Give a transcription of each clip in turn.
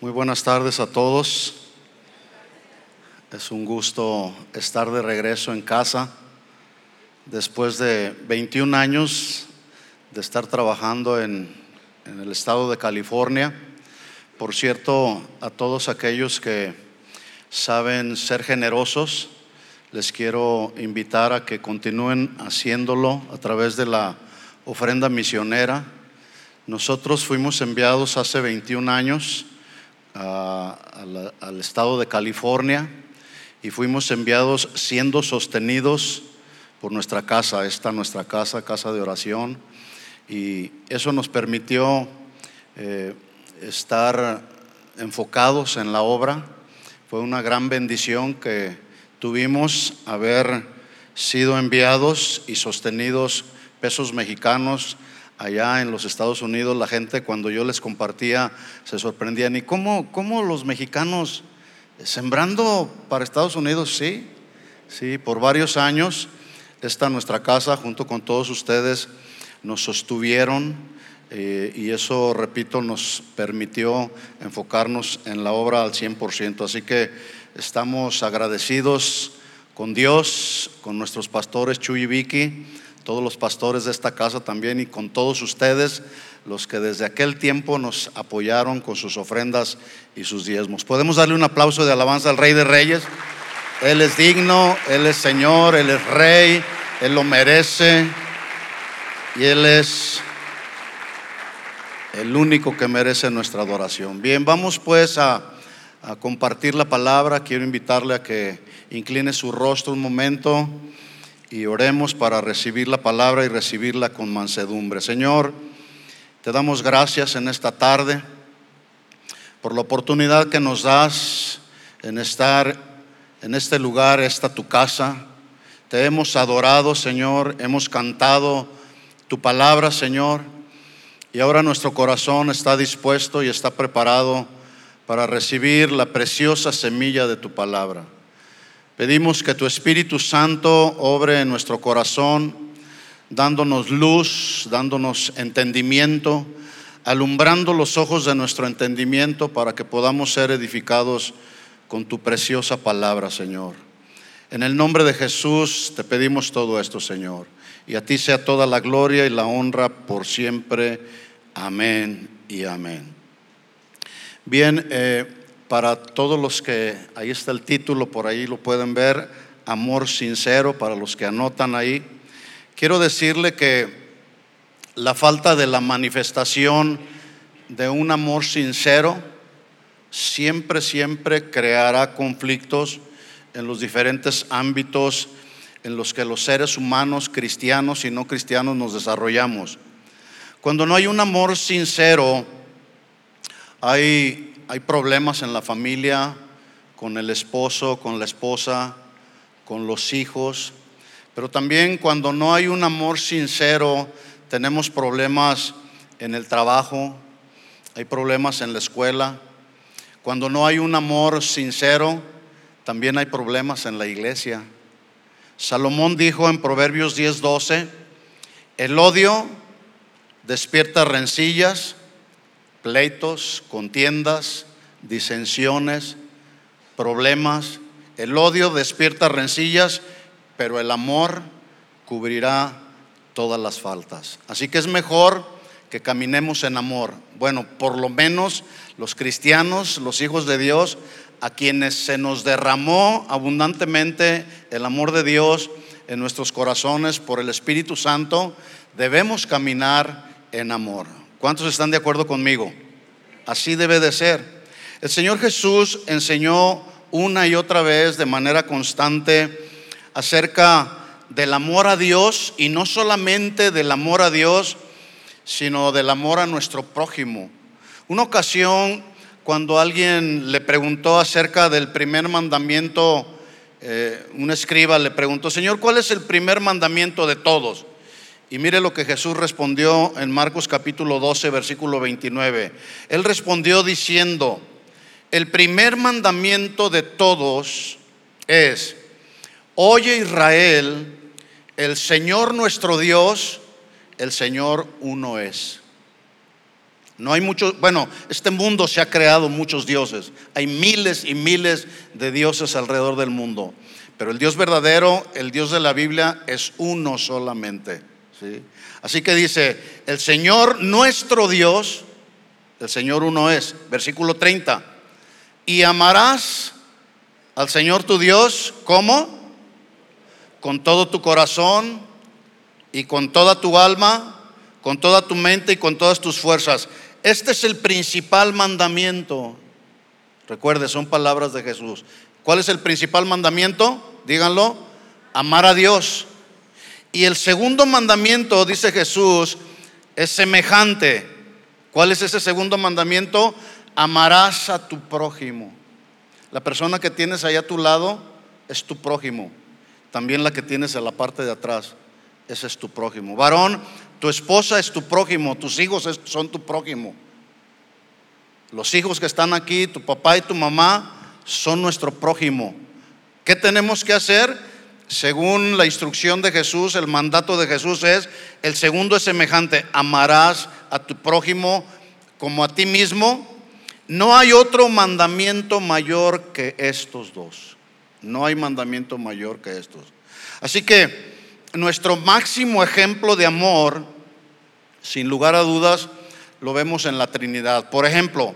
Muy buenas tardes a todos. Es un gusto estar de regreso en casa después de 21 años de estar trabajando en, el estado de California. Por cierto, a todos aquellos que saben ser generosos, les quiero invitar a que continúen haciéndolo a través de la ofrenda misionera. Nosotros fuimos enviados hace 21 años al estado de California y fuimos enviados siendo sostenidos por nuestra casa, esta nuestra casa, casa de oración, y eso nos permitió eh, estar enfocados en la obra. Fue una gran bendición que tuvimos haber sido enviados y sostenidos pesos mexicanos allá en los Estados Unidos, la gente cuando yo les compartía se sorprendían. ¿Y cómo, cómo los mexicanos sembrando para Estados Unidos? Sí, sí, por varios años esta nuestra casa junto con todos ustedes nos sostuvieron eh, y eso, repito, nos permitió enfocarnos en la obra al 100%. Así que estamos agradecidos con Dios, con nuestros pastores Chuy y Vicky todos los pastores de esta casa también y con todos ustedes, los que desde aquel tiempo nos apoyaron con sus ofrendas y sus diezmos. Podemos darle un aplauso de alabanza al Rey de Reyes. Él es digno, Él es Señor, Él es Rey, Él lo merece y Él es el único que merece nuestra adoración. Bien, vamos pues a, a compartir la palabra. Quiero invitarle a que incline su rostro un momento y oremos para recibir la palabra y recibirla con mansedumbre. Señor, te damos gracias en esta tarde por la oportunidad que nos das en estar en este lugar, esta tu casa. Te hemos adorado, Señor, hemos cantado tu palabra, Señor, y ahora nuestro corazón está dispuesto y está preparado para recibir la preciosa semilla de tu palabra. Pedimos que tu Espíritu Santo obre en nuestro corazón, dándonos luz, dándonos entendimiento, alumbrando los ojos de nuestro entendimiento para que podamos ser edificados con tu preciosa palabra, Señor. En el nombre de Jesús te pedimos todo esto, Señor. Y a ti sea toda la gloria y la honra por siempre. Amén y amén. Bien, eh, para todos los que, ahí está el título, por ahí lo pueden ver, Amor Sincero, para los que anotan ahí. Quiero decirle que la falta de la manifestación de un amor sincero siempre, siempre creará conflictos en los diferentes ámbitos en los que los seres humanos, cristianos y no cristianos, nos desarrollamos. Cuando no hay un amor sincero, hay hay problemas en la familia, con el esposo, con la esposa, con los hijos, pero también cuando no hay un amor sincero, tenemos problemas en el trabajo, hay problemas en la escuela. Cuando no hay un amor sincero, también hay problemas en la iglesia. Salomón dijo en Proverbios 10:12, el odio despierta rencillas, pleitos, contiendas, disensiones, problemas. El odio despierta rencillas, pero el amor cubrirá todas las faltas. Así que es mejor que caminemos en amor. Bueno, por lo menos los cristianos, los hijos de Dios, a quienes se nos derramó abundantemente el amor de Dios en nuestros corazones por el Espíritu Santo, debemos caminar en amor. ¿Cuántos están de acuerdo conmigo? Así debe de ser. El Señor Jesús enseñó una y otra vez de manera constante acerca del amor a Dios y no solamente del amor a Dios, sino del amor a nuestro prójimo. Una ocasión, cuando alguien le preguntó acerca del primer mandamiento, eh, un escriba le preguntó, Señor, ¿cuál es el primer mandamiento de todos? Y mire lo que Jesús respondió en Marcos capítulo 12, versículo 29. Él respondió diciendo, el primer mandamiento de todos es, oye Israel, el Señor nuestro Dios, el Señor uno es. No hay muchos, bueno, este mundo se ha creado muchos dioses. Hay miles y miles de dioses alrededor del mundo. Pero el Dios verdadero, el Dios de la Biblia, es uno solamente. ¿Sí? Así que dice, el Señor nuestro Dios, el Señor uno es, versículo 30, y amarás al Señor tu Dios, ¿cómo? Con todo tu corazón y con toda tu alma, con toda tu mente y con todas tus fuerzas. Este es el principal mandamiento. Recuerde, son palabras de Jesús. ¿Cuál es el principal mandamiento? Díganlo. Amar a Dios. Y el segundo mandamiento, dice Jesús, es semejante. ¿Cuál es ese segundo mandamiento? Amarás a tu prójimo. La persona que tienes ahí a tu lado es tu prójimo. También la que tienes en la parte de atrás, ese es tu prójimo. Varón, tu esposa es tu prójimo, tus hijos son tu prójimo. Los hijos que están aquí, tu papá y tu mamá, son nuestro prójimo. ¿Qué tenemos que hacer? Según la instrucción de Jesús, el mandato de Jesús es, el segundo es semejante, amarás a tu prójimo como a ti mismo. No hay otro mandamiento mayor que estos dos. No hay mandamiento mayor que estos. Así que nuestro máximo ejemplo de amor, sin lugar a dudas, lo vemos en la Trinidad. Por ejemplo,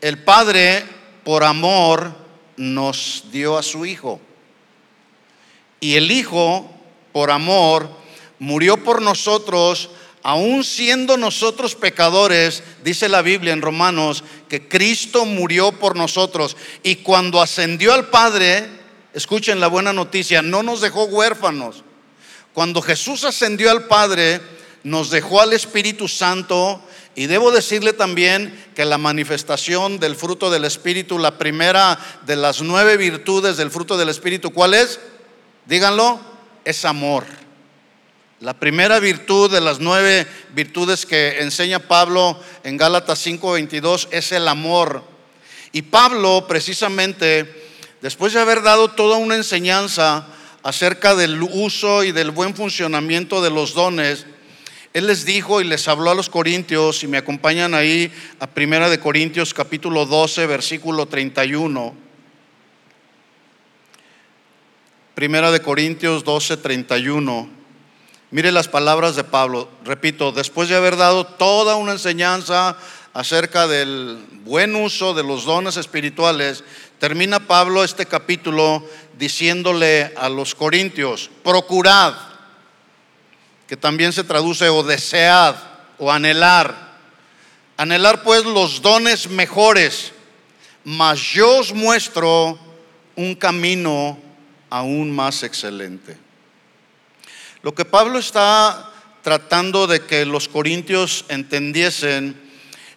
el Padre, por amor, nos dio a su Hijo. Y el Hijo, por amor, murió por nosotros, aun siendo nosotros pecadores, dice la Biblia en Romanos, que Cristo murió por nosotros. Y cuando ascendió al Padre, escuchen la buena noticia, no nos dejó huérfanos cuando Jesús ascendió al Padre, nos dejó al Espíritu Santo y debo decirle también que la manifestación del fruto del Espíritu, la primera de las nueve virtudes del fruto del Espíritu, ¿cuál es? Díganlo, es amor. La primera virtud de las nueve virtudes que enseña Pablo en Gálatas 5:22 es el amor. Y Pablo, precisamente, después de haber dado toda una enseñanza, acerca del uso y del buen funcionamiento de los dones, él les dijo y les habló a los corintios, y me acompañan ahí a Primera de Corintios capítulo 12, versículo 31. Primera de Corintios 12, 31. Mire las palabras de Pablo. Repito, después de haber dado toda una enseñanza acerca del buen uso de los dones espirituales, termina Pablo este capítulo diciéndole a los corintios, procurad, que también se traduce o desead o anhelar. Anhelar pues los dones mejores, mas yo os muestro un camino aún más excelente. Lo que Pablo está tratando de que los corintios entendiesen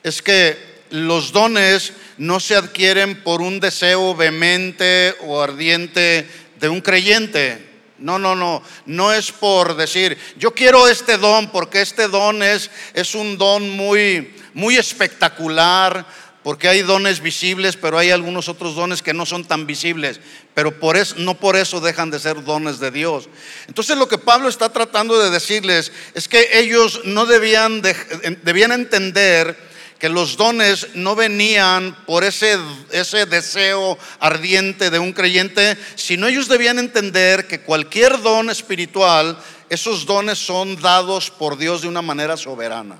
es que los dones no se adquieren por un deseo vehemente o ardiente de un creyente. No, no, no, no es por decir, yo quiero este don porque este don es, es un don muy, muy espectacular, porque hay dones visibles, pero hay algunos otros dones que no son tan visibles, pero no por eso dejan de ser dones de Dios. Entonces lo que Pablo está tratando de decirles es que ellos no debían, debían entender que los dones no venían por ese, ese deseo ardiente de un creyente, sino ellos debían entender que cualquier don espiritual, esos dones son dados por Dios de una manera soberana.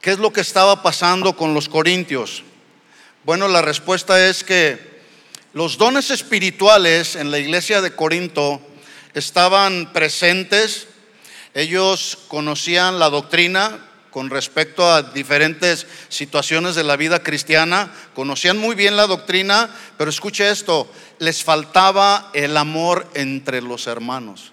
¿Qué es lo que estaba pasando con los corintios? Bueno, la respuesta es que los dones espirituales en la iglesia de Corinto estaban presentes, ellos conocían la doctrina, con respecto a diferentes situaciones de la vida cristiana, conocían muy bien la doctrina, pero escuche esto, les faltaba el amor entre los hermanos.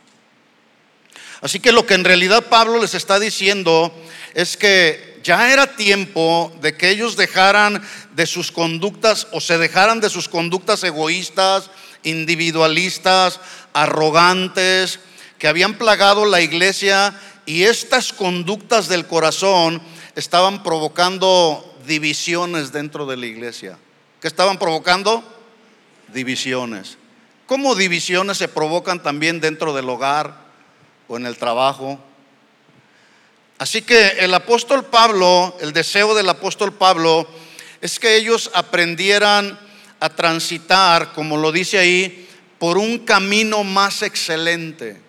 Así que lo que en realidad Pablo les está diciendo es que ya era tiempo de que ellos dejaran de sus conductas o se dejaran de sus conductas egoístas, individualistas, arrogantes, que habían plagado la iglesia y estas conductas del corazón estaban provocando divisiones dentro de la iglesia. ¿Qué estaban provocando? Divisiones. ¿Cómo divisiones se provocan también dentro del hogar o en el trabajo? Así que el apóstol Pablo, el deseo del apóstol Pablo es que ellos aprendieran a transitar, como lo dice ahí, por un camino más excelente.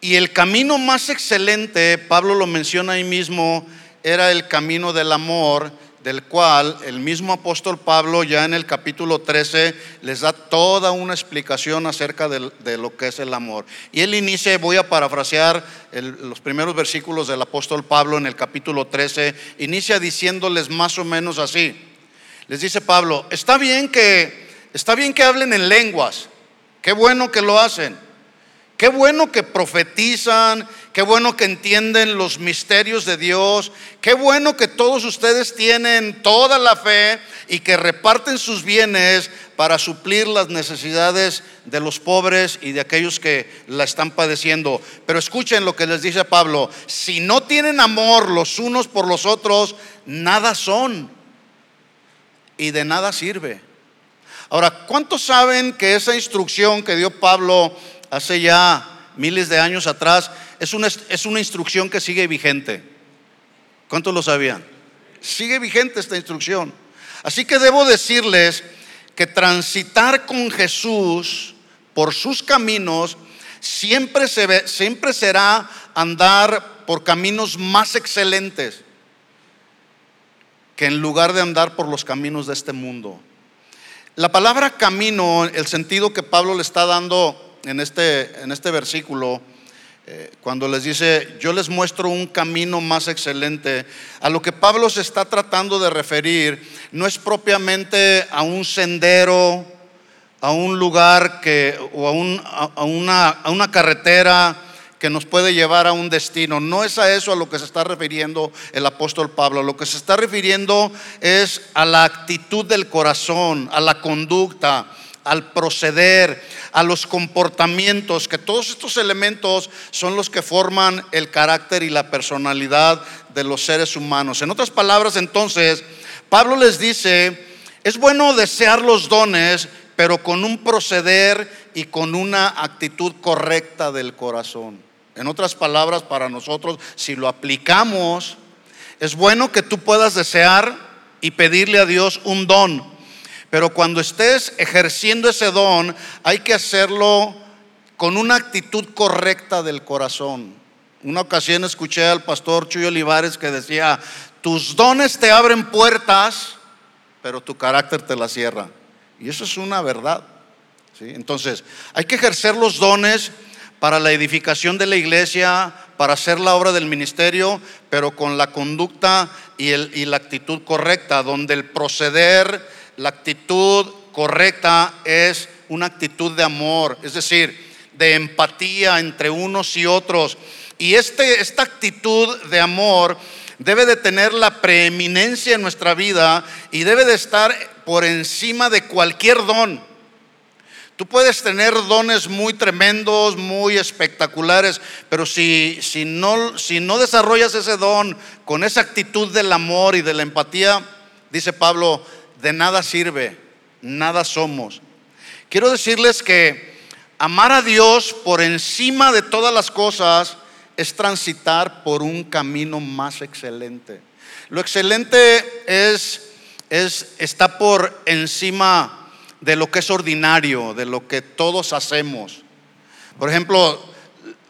Y el camino más excelente, Pablo lo menciona ahí mismo, era el camino del amor, del cual el mismo apóstol Pablo ya en el capítulo 13 les da toda una explicación acerca de, lo que es el amor. Y él inicia, voy a parafrasear los primeros versículos del apóstol Pablo en el capítulo 13, inicia diciéndoles más o menos así. Les dice Pablo, está bien que, está bien que hablen en lenguas, qué bueno que lo hacen. Qué bueno que profetizan, qué bueno que entienden los misterios de Dios, qué bueno que todos ustedes tienen toda la fe y que reparten sus bienes para suplir las necesidades de los pobres y de aquellos que la están padeciendo. Pero escuchen lo que les dice Pablo, si no tienen amor los unos por los otros, nada son y de nada sirve. Ahora, ¿cuántos saben que esa instrucción que dio Pablo hace ya miles de años atrás, es una, es una instrucción que sigue vigente. ¿Cuántos lo sabían? Sigue vigente esta instrucción. Así que debo decirles que transitar con Jesús por sus caminos siempre, se ve, siempre será andar por caminos más excelentes que en lugar de andar por los caminos de este mundo. La palabra camino, el sentido que Pablo le está dando en este, en este versículo, eh, cuando les dice, yo les muestro un camino más excelente, a lo que Pablo se está tratando de referir no es propiamente a un sendero, a un lugar que, o a, una, a una carretera que nos puede llevar a un destino. No es a eso a lo que se está refiriendo el apóstol Pablo. Lo que se está refiriendo es a la actitud del corazón, a la conducta, al proceder, a los comportamientos, que todos estos elementos son los que forman el carácter y la personalidad de los seres humanos. En otras palabras, entonces, Pablo les dice, es bueno desear los dones, pero con un proceder y con una actitud correcta del corazón. En otras palabras, para nosotros, si lo aplicamos, es bueno que tú puedas desear y pedirle a Dios un don, pero cuando estés ejerciendo ese don, hay que hacerlo con una actitud correcta del corazón. Una ocasión escuché al pastor Chuy Olivares que decía, tus dones te abren puertas, pero tu carácter te la cierra. Y eso es una verdad. ¿sí? Entonces, hay que ejercer los dones para la edificación de la iglesia, para hacer la obra del ministerio, pero con la conducta y, y la actitud correcta, donde el proceder la actitud correcta es una actitud de amor, es decir, de empatía entre unos y otros. Y este, esta actitud de amor debe de tener la preeminencia en nuestra vida y debe de estar por encima de cualquier don. Tú puedes tener dones muy tremendos, muy espectaculares, pero si, si, no, si no desarrollas ese don con esa actitud del amor y de la empatía, dice Pablo, de nada sirve, nada somos. Quiero decirles que amar a Dios por encima de todas las cosas es transitar por un camino más excelente. Lo excelente es, es está por encima de lo que es ordinario, de lo que todos hacemos. Por ejemplo,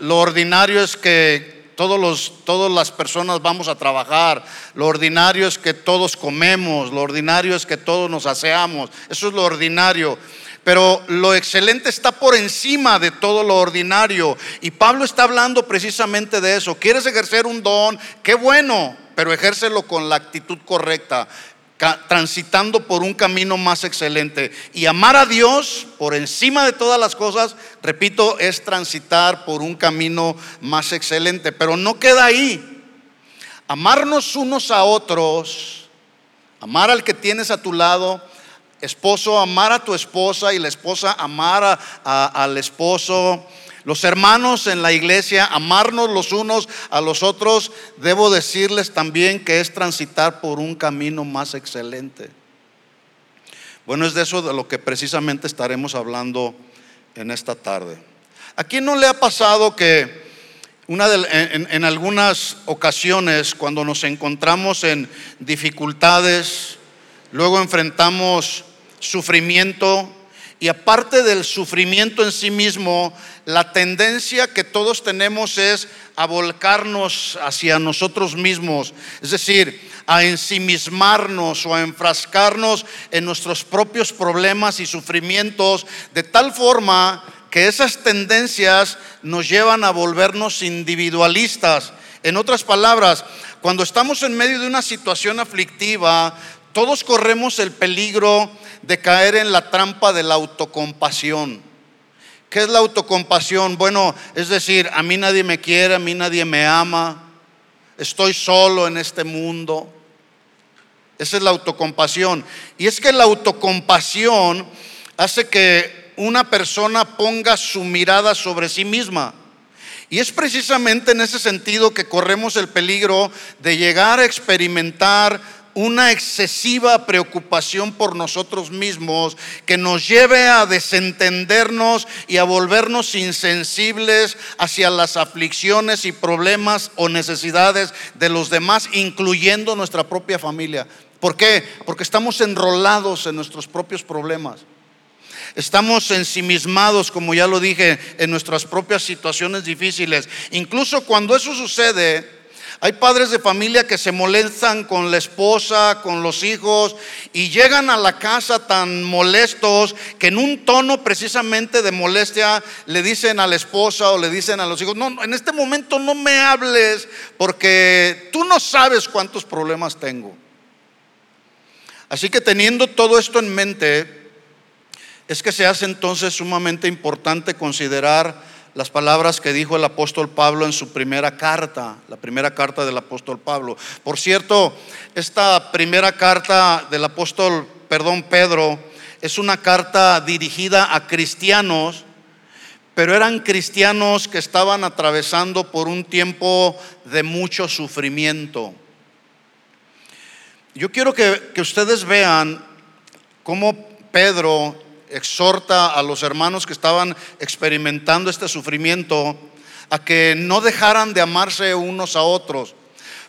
lo ordinario es que todos los, todas las personas vamos a trabajar. Lo ordinario es que todos comemos, lo ordinario es que todos nos aseamos. Eso es lo ordinario. Pero lo excelente está por encima de todo lo ordinario. Y Pablo está hablando precisamente de eso. ¿Quieres ejercer un don? Qué bueno, pero ejércelo con la actitud correcta transitando por un camino más excelente. Y amar a Dios por encima de todas las cosas, repito, es transitar por un camino más excelente. Pero no queda ahí. Amarnos unos a otros, amar al que tienes a tu lado, esposo, amar a tu esposa y la esposa amar al esposo los hermanos en la iglesia, amarnos los unos a los otros, debo decirles también que es transitar por un camino más excelente. Bueno, es de eso de lo que precisamente estaremos hablando en esta tarde. ¿A quién no le ha pasado que Una en, en algunas ocasiones, cuando nos encontramos en dificultades, luego enfrentamos sufrimiento, y aparte del sufrimiento en sí mismo, la tendencia que todos tenemos es a volcarnos hacia nosotros mismos, es decir, a ensimismarnos o a enfrascarnos en nuestros propios problemas y sufrimientos, de tal forma que esas tendencias nos llevan a volvernos individualistas. En otras palabras, cuando estamos en medio de una situación aflictiva, todos corremos el peligro de caer en la trampa de la autocompasión. ¿Qué es la autocompasión? Bueno, es decir, a mí nadie me quiere, a mí nadie me ama, estoy solo en este mundo. Esa es la autocompasión. Y es que la autocompasión hace que una persona ponga su mirada sobre sí misma. Y es precisamente en ese sentido que corremos el peligro de llegar a experimentar una excesiva preocupación por nosotros mismos que nos lleve a desentendernos y a volvernos insensibles hacia las aflicciones y problemas o necesidades de los demás, incluyendo nuestra propia familia. ¿Por qué? Porque estamos enrolados en nuestros propios problemas. Estamos ensimismados, como ya lo dije, en nuestras propias situaciones difíciles. Incluso cuando eso sucede, hay padres de familia que se molestan con la esposa, con los hijos y llegan a la casa tan molestos que en un tono precisamente de molestia le dicen a la esposa o le dicen a los hijos, no, en este momento no me hables porque tú no sabes cuántos problemas tengo. Así que teniendo todo esto en mente, es que se hace entonces sumamente importante considerar las palabras que dijo el apóstol Pablo en su primera carta, la primera carta del apóstol Pablo. Por cierto, esta primera carta del apóstol, perdón, Pedro, es una carta dirigida a cristianos, pero eran cristianos que estaban atravesando por un tiempo de mucho sufrimiento. Yo quiero que, que ustedes vean cómo Pedro exhorta a los hermanos que estaban experimentando este sufrimiento a que no dejaran de amarse unos a otros.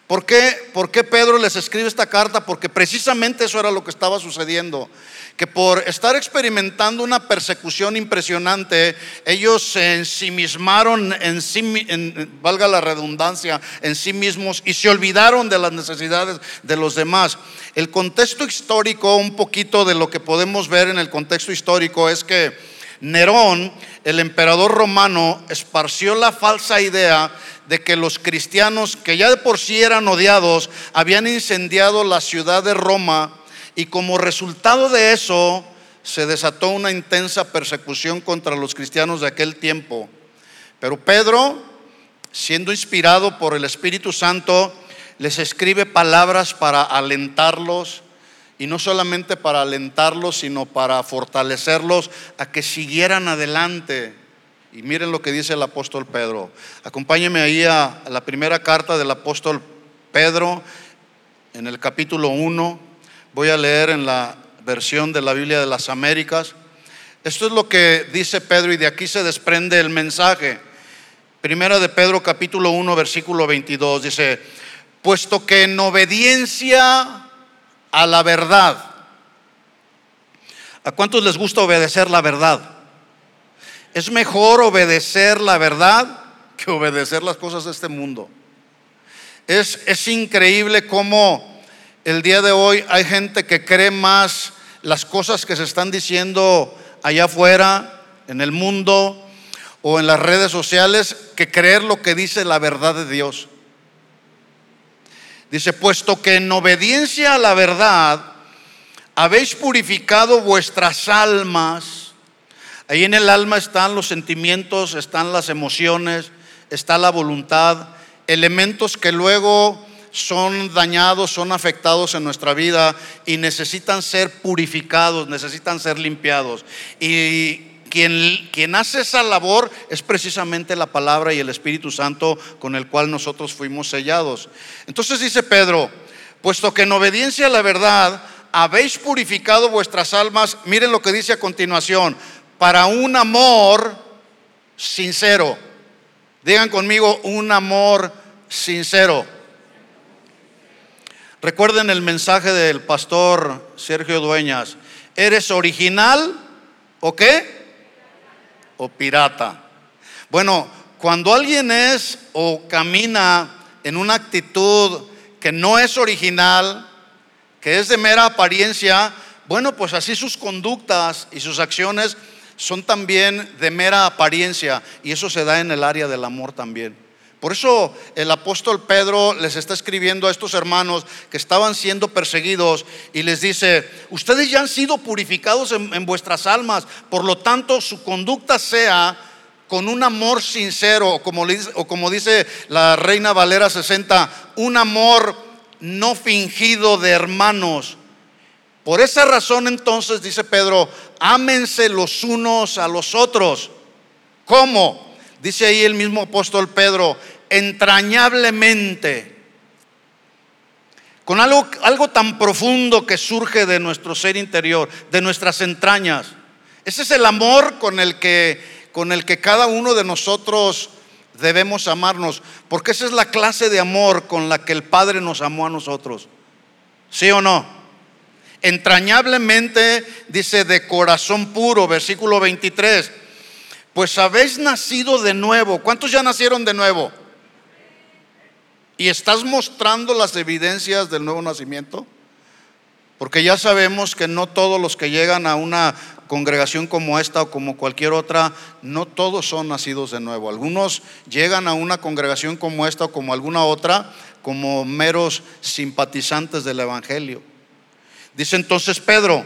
¿Por qué? ¿Por qué Pedro les escribe esta carta? Porque precisamente eso era lo que estaba sucediendo. Que por estar experimentando una persecución impresionante, ellos se ensimismaron en sí, en, valga la redundancia, en sí mismos y se olvidaron de las necesidades de los demás. El contexto histórico, un poquito de lo que podemos ver en el contexto histórico es que Nerón, el emperador romano, esparció la falsa idea de que los cristianos, que ya de por sí eran odiados, habían incendiado la ciudad de Roma y como resultado de eso se desató una intensa persecución contra los cristianos de aquel tiempo. Pero Pedro, siendo inspirado por el Espíritu Santo, les escribe palabras para alentarlos y no solamente para alentarlos, sino para fortalecerlos a que siguieran adelante y miren lo que dice el apóstol Pedro. Acompáñenme ahí a, la primera carta del apóstol Pedro, en el capítulo 1. Voy a leer en la versión de la Biblia de las Américas. Esto es lo que dice Pedro y de aquí se desprende el mensaje. Primera de Pedro capítulo 1 versículo 22 dice, puesto que en obediencia a la verdad, ¿a cuántos les gusta obedecer la verdad? Es mejor obedecer la verdad que obedecer las cosas de este mundo. Es, es increíble cómo el día de hoy hay gente que cree más las cosas que se están diciendo allá afuera, en el mundo o en las redes sociales, que creer lo que dice la verdad de Dios. Dice, puesto que en obediencia a la verdad habéis purificado vuestras almas Ahí en el alma están los sentimientos, están las emociones, está la voluntad, elementos que luego son dañados, son afectados en nuestra vida y necesitan ser purificados, necesitan ser limpiados. Y quien, hace esa labor es precisamente la palabra y el Espíritu Santo con el cual nosotros fuimos sellados. Entonces dice Pedro, puesto que en obediencia a la verdad habéis purificado vuestras almas, miren lo que dice a continuación, para un amor sincero. Digan conmigo un amor sincero. Recuerden el mensaje del pastor Sergio Dueñas. ¿Eres original o qué? O pirata. Bueno, cuando alguien es o camina en una actitud que no es original, que es de mera apariencia, bueno, pues así sus conductas y sus acciones son también de mera apariencia y eso se da en el área del amor también. Por eso el apóstol Pedro les está escribiendo a estos hermanos que estaban siendo perseguidos y les dice, ustedes ya han sido purificados en, vuestras almas, por lo tanto su conducta sea con un amor sincero, como, o como dice la Reina Valera 60, un amor no fingido de hermanos. Por esa razón entonces, dice Pedro, ámense los unos a los otros. ¿Cómo? Dice ahí el mismo apóstol Pedro, entrañablemente, con algo, algo tan profundo que surge de nuestro ser interior, de nuestras entrañas. Ese es el amor con el que, con el que cada uno de nosotros debemos amarnos, porque esa es la clase de amor con la que el Padre nos amó a nosotros. ¿Sí o no? Entrañablemente, dice, de corazón puro, versículo 23, pues habéis nacido de nuevo. ¿Cuántos ya nacieron de nuevo? ¿Y estás mostrando las evidencias del nuevo nacimiento? Porque ya sabemos que no todos los que llegan a una congregación como esta o como cualquier otra, no todos son nacidos de nuevo. Algunos llegan a una congregación como esta o como alguna otra como meros simpatizantes del Evangelio. Dice entonces Pedro,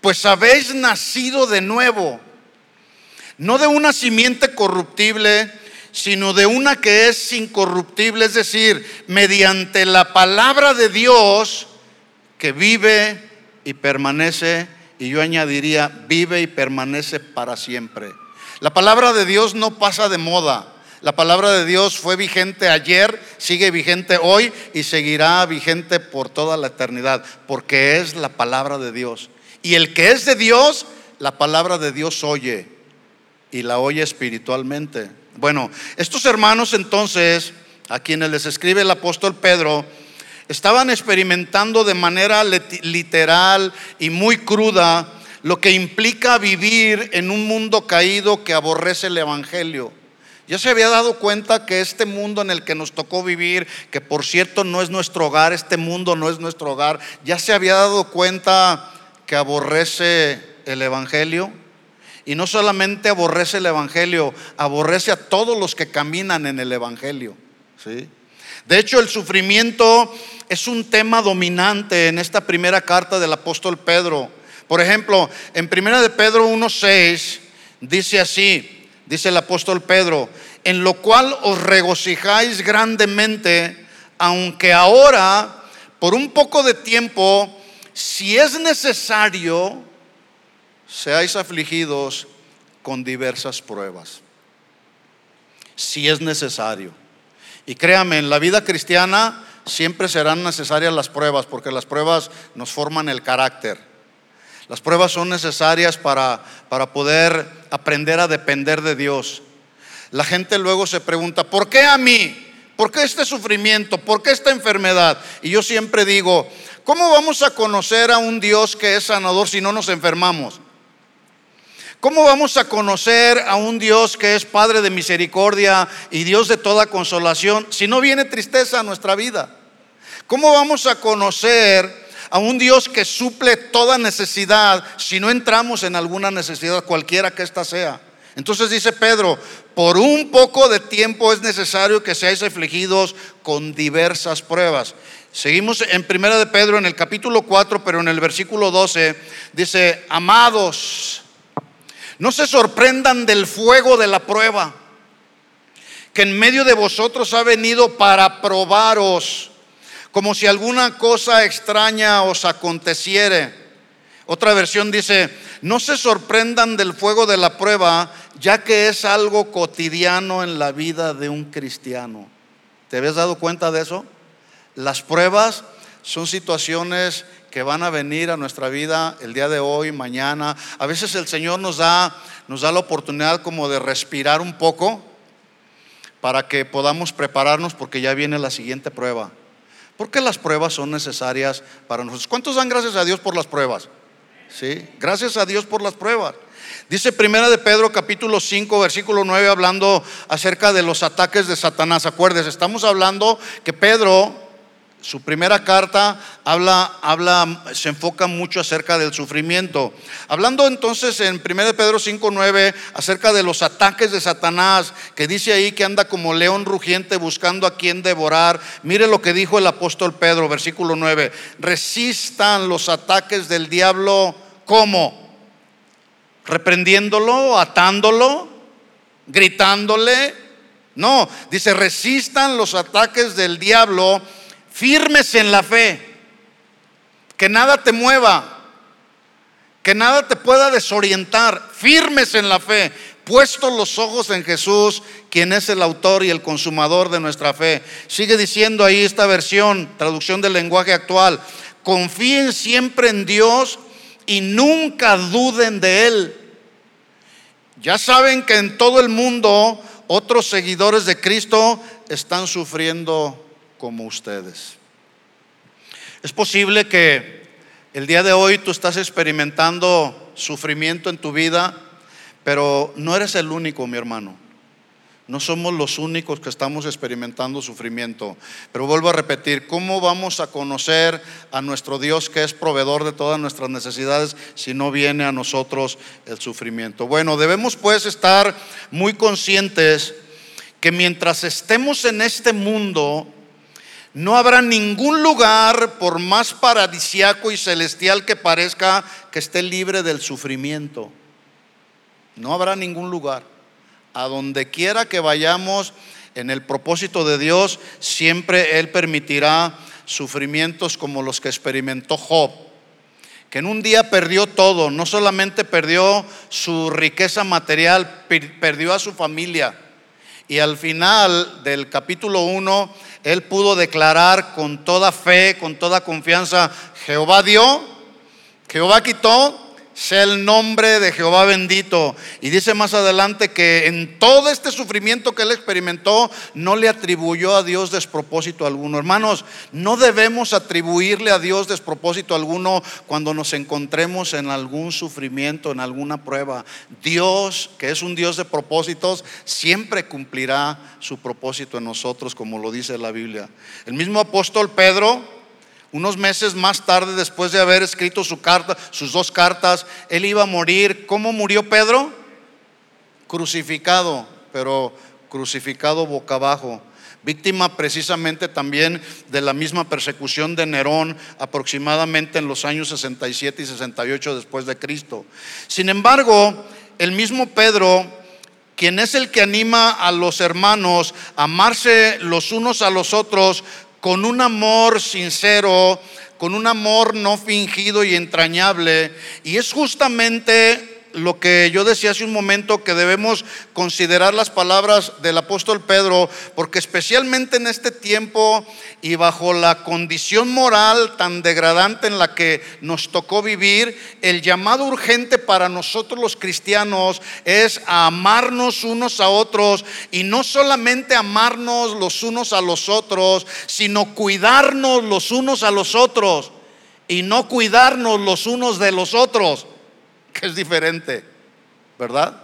pues habéis nacido de nuevo, no de una simiente corruptible, sino de una que es incorruptible, es decir, mediante la palabra de Dios que vive y permanece y yo añadiría, vive y permanece para siempre. La palabra de Dios no pasa de moda. La palabra de Dios fue vigente ayer, sigue vigente hoy y seguirá vigente por toda la eternidad, porque es la palabra de Dios. Y el que es de Dios, la palabra de Dios oye y la oye espiritualmente. Bueno, estos hermanos entonces, a quienes les escribe el apóstol Pedro, estaban experimentando de manera literal y muy cruda lo que implica vivir en un mundo caído que aborrece el Evangelio. Ya se había dado cuenta que este mundo en el que nos tocó vivir, que por cierto no es nuestro hogar, este mundo no es nuestro hogar, ya se había dado cuenta que aborrece el Evangelio. Y no solamente aborrece el Evangelio, aborrece a todos los que caminan en el Evangelio. ¿sí? De hecho, el sufrimiento es un tema dominante en esta primera carta del apóstol Pedro. Por ejemplo, en primera de Pedro 1:6 dice así, dice el apóstol Pedro, en lo cual os regocijáis grandemente, aunque ahora, por un poco de tiempo, si es necesario, seáis afligidos con diversas pruebas. Si es necesario. Y créame, en la vida cristiana siempre serán necesarias las pruebas, porque las pruebas nos forman el carácter. Las pruebas son necesarias para, para poder aprender a depender de Dios. La gente luego se pregunta, ¿por qué a mí? ¿Por qué este sufrimiento? ¿Por qué esta enfermedad? Y yo siempre digo, ¿cómo vamos a conocer a un Dios que es sanador si no nos enfermamos? ¿Cómo vamos a conocer a un Dios que es Padre de misericordia y Dios de toda consolación si no viene tristeza a nuestra vida? ¿Cómo vamos a conocer a un Dios que suple toda necesidad si no entramos en alguna necesidad, cualquiera que ésta sea? Entonces dice Pedro, por un poco de tiempo es necesario que seáis afligidos con diversas pruebas. Seguimos en Primera de Pedro en el capítulo 4, pero en el versículo 12 dice, amados, no se sorprendan del fuego de la prueba, que en medio de vosotros ha venido para probaros, como si alguna cosa extraña os aconteciere. Otra versión dice, no se sorprendan del fuego de la prueba, ya que es algo cotidiano en la vida de un cristiano. ¿Te habías dado cuenta de eso? Las pruebas son situaciones que van a venir a nuestra vida el día de hoy, mañana. A veces el Señor nos da, nos da la oportunidad como de respirar un poco, para que podamos prepararnos porque ya viene la siguiente prueba. Porque las pruebas son necesarias para nosotros. ¿Cuántos dan gracias a Dios por las pruebas? Sí, gracias a Dios por las pruebas. Dice Primera de Pedro capítulo 5 versículo 9 hablando acerca de los ataques de Satanás. Acuérdense, estamos hablando que Pedro su primera carta habla, habla, se enfoca mucho acerca del sufrimiento. Hablando entonces en 1 Pedro 5:9 acerca de los ataques de Satanás, que dice ahí que anda como león rugiente buscando a quien devorar. Mire lo que dijo el apóstol Pedro, versículo 9. Resistan los ataques del diablo, ¿cómo? Reprendiéndolo, atándolo, gritándole. No, dice, resistan los ataques del diablo firmes en la fe, que nada te mueva, que nada te pueda desorientar, firmes en la fe, puestos los ojos en Jesús, quien es el autor y el consumador de nuestra fe. Sigue diciendo ahí esta versión, traducción del lenguaje actual, confíen siempre en Dios y nunca duden de Él. Ya saben que en todo el mundo otros seguidores de Cristo están sufriendo como ustedes. Es posible que el día de hoy tú estás experimentando sufrimiento en tu vida, pero no eres el único, mi hermano. No somos los únicos que estamos experimentando sufrimiento. Pero vuelvo a repetir, ¿cómo vamos a conocer a nuestro Dios que es proveedor de todas nuestras necesidades si no viene a nosotros el sufrimiento? Bueno, debemos pues estar muy conscientes que mientras estemos en este mundo, no habrá ningún lugar, por más paradisiaco y celestial que parezca, que esté libre del sufrimiento. No habrá ningún lugar. A donde quiera que vayamos en el propósito de Dios, siempre Él permitirá sufrimientos como los que experimentó Job, que en un día perdió todo, no solamente perdió su riqueza material, perdió a su familia. Y al final del capítulo 1, él pudo declarar con toda fe, con toda confianza, Jehová dio, Jehová quitó, sea el nombre de Jehová bendito. Y dice más adelante que en todo este sufrimiento que él experimentó, no le atribuyó a Dios despropósito alguno. Hermanos, no debemos atribuirle a Dios despropósito alguno cuando nos encontremos en algún sufrimiento, en alguna prueba. Dios, que es un Dios de propósitos, siempre cumplirá su propósito en nosotros, como lo dice la Biblia. El mismo apóstol Pedro unos meses más tarde, después de haber escrito su carta, sus dos cartas, él iba a morir. ¿Cómo murió Pedro? Crucificado, pero crucificado boca abajo. Víctima precisamente también de la misma persecución de Nerón, aproximadamente en los años 67 y 68 después de Cristo. Sin embargo, el mismo Pedro quien es el que anima a los hermanos a amarse los unos a los otros con un amor sincero, con un amor no fingido y entrañable. Y es justamente lo que yo decía hace un momento, que debemos considerar las palabras del apóstol Pedro, porque especialmente en este tiempo y bajo la condición moral tan degradante en la que nos tocó vivir, el llamado urgente para nosotros los cristianos es amarnos unos a otros y no solamente amarnos los unos a los otros, sino cuidarnos los unos a los otros y no cuidarnos los unos de los otros que es diferente, ¿verdad?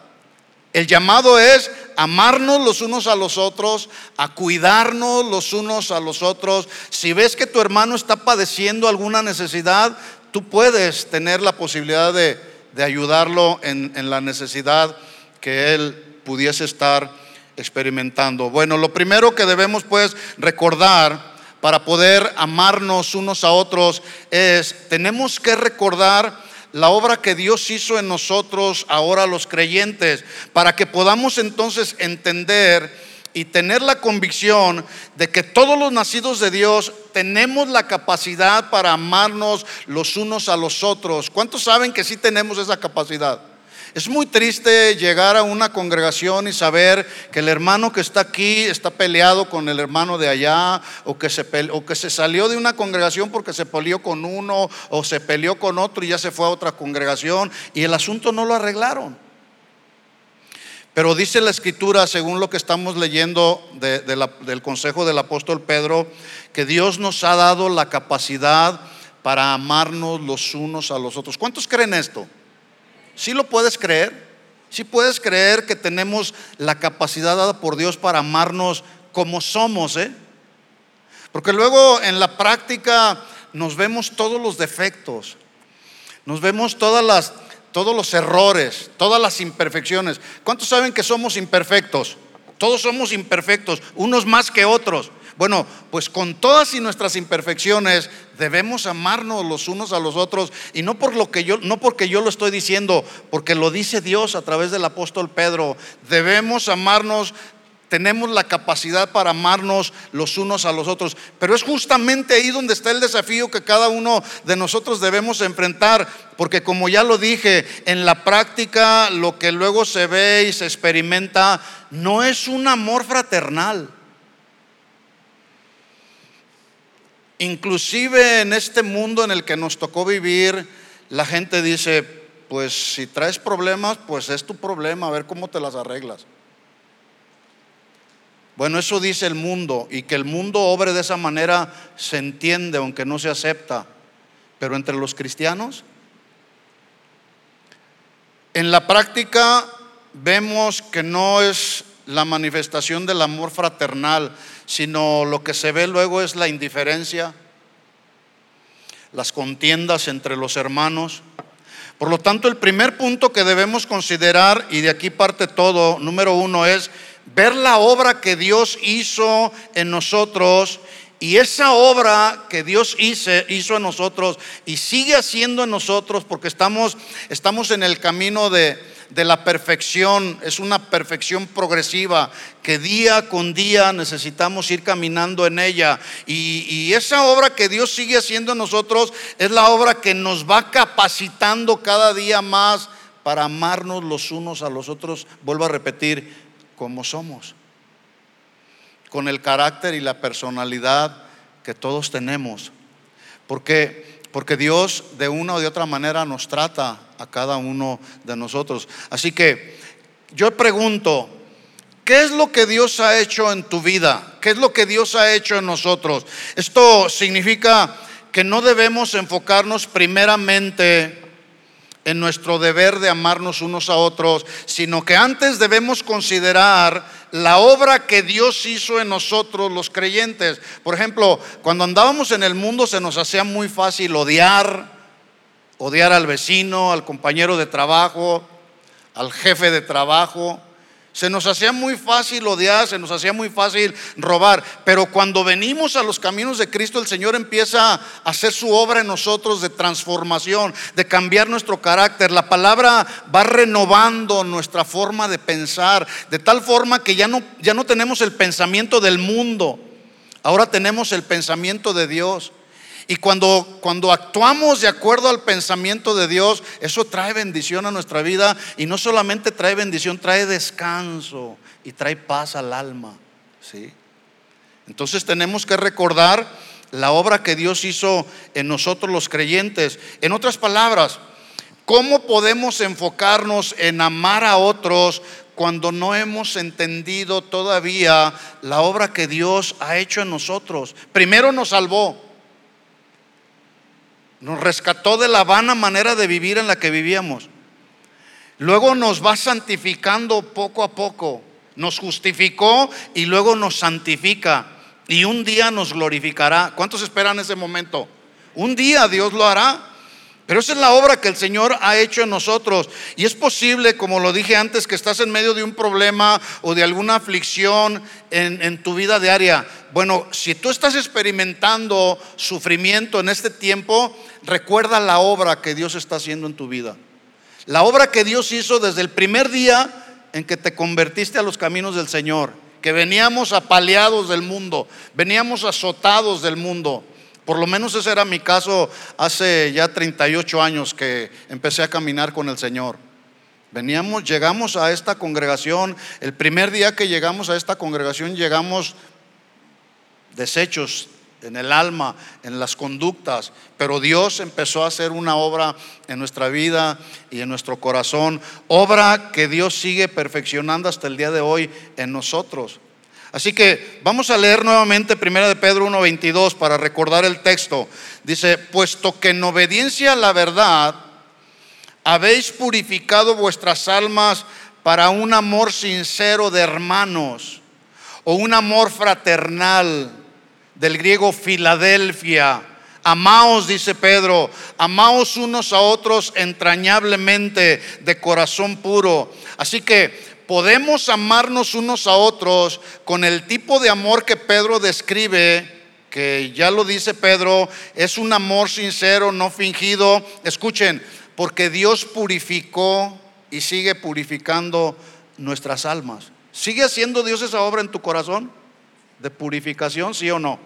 El llamado es amarnos los unos a los otros, a cuidarnos los unos a los otros. Si ves que tu hermano está padeciendo alguna necesidad, tú puedes tener la posibilidad de, ayudarlo en, en la necesidad que él pudiese estar experimentando. Bueno, lo primero que debemos pues recordar para poder amarnos unos a otros es, tenemos que recordar la obra que Dios hizo en nosotros ahora los creyentes, para que podamos entonces entender y tener la convicción de que todos los nacidos de Dios tenemos la capacidad para amarnos los unos a los otros. ¿Cuántos saben que sí tenemos esa capacidad? Es muy triste llegar a una congregación y saber que el hermano que está aquí está peleado con el hermano de allá, o que se, o que se salió de una congregación porque se peleó con uno, o se peleó con otro y ya se fue a otra congregación, y el asunto no lo arreglaron. Pero dice la escritura, según lo que estamos leyendo del consejo del apóstol Pedro, que Dios nos ha dado la capacidad para amarnos los unos a los otros. ¿Cuántos creen esto? ¿Sí lo puedes creer? ¿Sí puedes creer que tenemos la capacidad dada por Dios para amarnos como somos? Eh? Porque luego en la práctica nos vemos todos los defectos, nos vemos todas las todos los errores, todas las imperfecciones. ¿Cuántos saben que somos imperfectos? Todos somos imperfectos, unos más que otros. Bueno, pues con todas y nuestras imperfecciones debemos amarnos los unos a los otros y no por lo que yo no porque yo lo estoy diciendo, porque lo dice Dios a través del apóstol Pedro. Debemos amarnos tenemos la capacidad para amarnos los unos a los otros. Pero es justamente ahí donde está el desafío que cada uno de nosotros debemos enfrentar, porque como ya lo dije, en la práctica lo que luego se ve y se experimenta no es un amor fraternal. Inclusive en este mundo en el que nos tocó vivir, la gente dice, pues si traes problemas, pues es tu problema, a ver cómo te las arreglas. Bueno, eso dice el mundo y que el mundo obre de esa manera se entiende, aunque no se acepta. Pero entre los cristianos, en la práctica vemos que no es la manifestación del amor fraternal, sino lo que se ve luego es la indiferencia, las contiendas entre los hermanos. Por lo tanto, el primer punto que debemos considerar, y de aquí parte todo, número uno, es ver la obra que Dios hizo en nosotros y esa obra que Dios hizo, en nosotros y sigue haciendo en nosotros porque estamos, estamos en el camino de, de la perfección, es una perfección progresiva que día con día necesitamos ir caminando en ella. Y, y, esa obra que Dios sigue haciendo en nosotros es la obra que nos va capacitando cada día más para amarnos los unos a los otros. Vuelvo a repetir, como somos, con el carácter y la personalidad que todos tenemos. Porque, porque Dios de una o de otra manera nos trata a cada uno de nosotros. Así que yo pregunto, ¿qué es lo que Dios ha hecho en tu vida? ¿Qué es lo que Dios ha hecho en nosotros? Esto significa que no debemos enfocarnos primeramente en nuestro deber de amarnos unos a otros, sino que antes debemos considerar la obra que Dios hizo en nosotros los creyentes. Por ejemplo, cuando andábamos en el mundo se nos hacía muy fácil odiar, odiar al vecino, al compañero de trabajo, al jefe de trabajo. Se nos hacía muy fácil odiar, se nos hacía muy fácil robar, pero cuando venimos a los caminos de Cristo, el Señor empieza a hacer su obra en nosotros de transformación, de cambiar nuestro carácter. La palabra va renovando nuestra forma de pensar, de tal forma que ya no, ya no tenemos el pensamiento del mundo, ahora tenemos el pensamiento de Dios. Y cuando, cuando actuamos de acuerdo al pensamiento de Dios, eso trae bendición a nuestra vida y no solamente trae bendición, trae descanso y trae paz al alma. ¿sí? Entonces tenemos que recordar la obra que Dios hizo en nosotros los creyentes. En otras palabras, ¿cómo podemos enfocarnos en amar a otros cuando no hemos entendido todavía la obra que Dios ha hecho en nosotros? Primero nos salvó. Nos rescató de la vana manera de vivir en la que vivíamos. Luego nos va santificando poco a poco. Nos justificó y luego nos santifica. Y un día nos glorificará. ¿Cuántos esperan ese momento? Un día Dios lo hará. Pero esa es la obra que el Señor ha hecho en nosotros. Y es posible, como lo dije antes, que estás en medio de un problema o de alguna aflicción en, en, tu vida diaria. Bueno, si tú estás experimentando sufrimiento en este tiempo, recuerda la obra que Dios está haciendo en tu vida. La obra que Dios hizo desde el primer día en que te convertiste a los caminos del Señor. Que veníamos apaleados del mundo, veníamos azotados del mundo por lo menos ese era mi caso hace ya 38 años que empecé a caminar con el Señor. Veníamos, llegamos a esta congregación, el primer día que llegamos a esta congregación llegamos deshechos en el alma, en las conductas, pero Dios empezó a hacer una obra en nuestra vida y en nuestro corazón, obra que Dios sigue perfeccionando hasta el día de hoy en nosotros. Así que vamos a leer nuevamente 1 de Pedro 1:22 para recordar el texto. Dice, puesto que en obediencia a la verdad habéis purificado vuestras almas para un amor sincero de hermanos o un amor fraternal del griego Filadelfia. Amaos, dice Pedro, amaos unos a otros entrañablemente de corazón puro. Así que podemos amarnos unos a otros con el tipo de amor que Pedro describe, que ya lo dice Pedro, es un amor sincero, no fingido. Escuchen, porque Dios purificó y sigue purificando nuestras almas. ¿Sigue haciendo Dios esa obra en tu corazón? ¿De purificación, sí o no?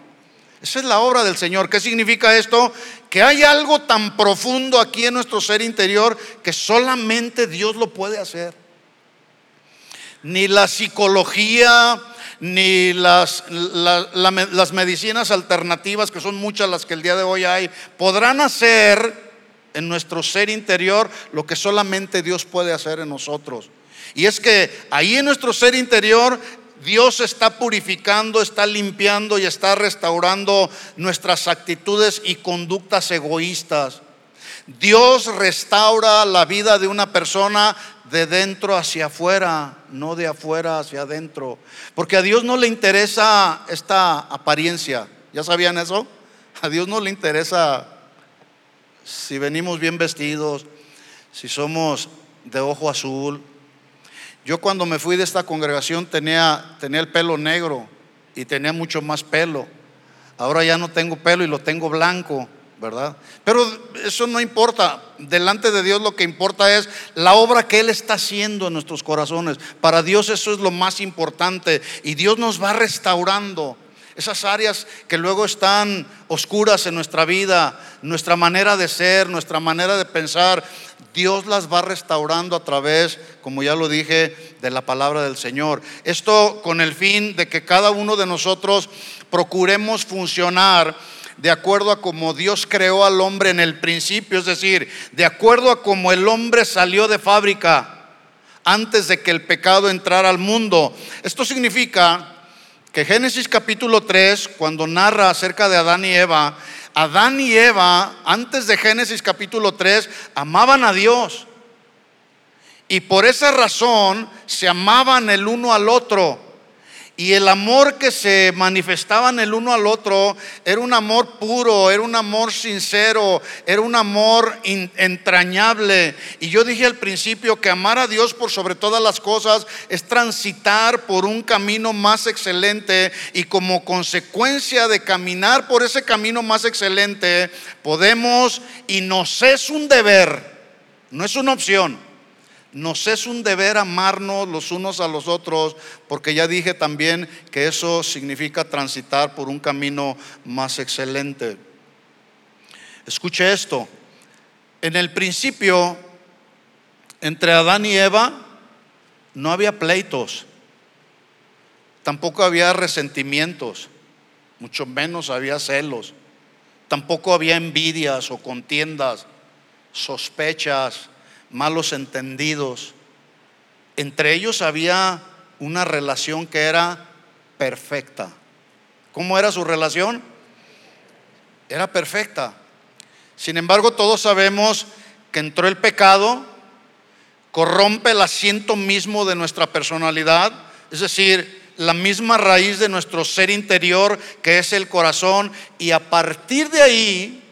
Esa es la obra del Señor. ¿Qué significa esto? Que hay algo tan profundo aquí en nuestro ser interior que solamente Dios lo puede hacer. Ni la psicología, ni las, medicinas alternativas, que son muchas las que el día de hoy hay, podrán hacer en nuestro ser interior lo que solamente Dios puede hacer en nosotros. Y es que ahí en nuestro ser interior Dios está purificando, está limpiando y está restaurando nuestras actitudes y conductas egoístas. Dios restaura la vida de una persona de dentro hacia afuera, no de afuera hacia adentro. Porque a Dios no le interesa esta apariencia. ¿Ya sabían eso? A Dios no le interesa si venimos bien vestidos, si somos de ojo azul, yo cuando me fui de esta congregación tenía, tenía el pelo negro y tenía mucho más pelo. Ahora ya no tengo pelo y lo tengo blanco, ¿verdad? Pero eso no importa. Delante de Dios lo que importa es la obra que Él está haciendo en nuestros corazones. Para Dios eso es lo más importante. Y Dios nos va restaurando esas áreas que luego están oscuras en nuestra vida, nuestra manera de ser, nuestra manera de pensar. Dios las va restaurando a través, como ya lo dije, de la palabra del Señor. Esto con el fin de que cada uno de nosotros procuremos funcionar de acuerdo a como Dios creó al hombre en el principio, es decir, de acuerdo a como el hombre salió de fábrica antes de que el pecado entrara al mundo. Esto significa que Génesis capítulo 3, cuando narra acerca de Adán y Eva, Adán y Eva, antes de Génesis capítulo 3, amaban a Dios. Y por esa razón se amaban el uno al otro. Y el amor que se manifestaban el uno al otro era un amor puro, era un amor sincero, era un amor entrañable. Y yo dije al principio que amar a Dios por sobre todas las cosas es transitar por un camino más excelente y como consecuencia de caminar por ese camino más excelente podemos y nos es un deber, no es una opción nos es un deber amarnos los unos a los otros, porque ya dije también que eso significa transitar por un camino más excelente. Escuche esto. En el principio, entre Adán y Eva, no había pleitos, tampoco había resentimientos, mucho menos había celos, tampoco había envidias o contiendas, sospechas malos entendidos. Entre ellos había una relación que era perfecta. ¿Cómo era su relación? Era perfecta. Sin embargo, todos sabemos que entró el pecado, corrompe el asiento mismo de nuestra personalidad, es decir, la misma raíz de nuestro ser interior que es el corazón, y a partir de ahí,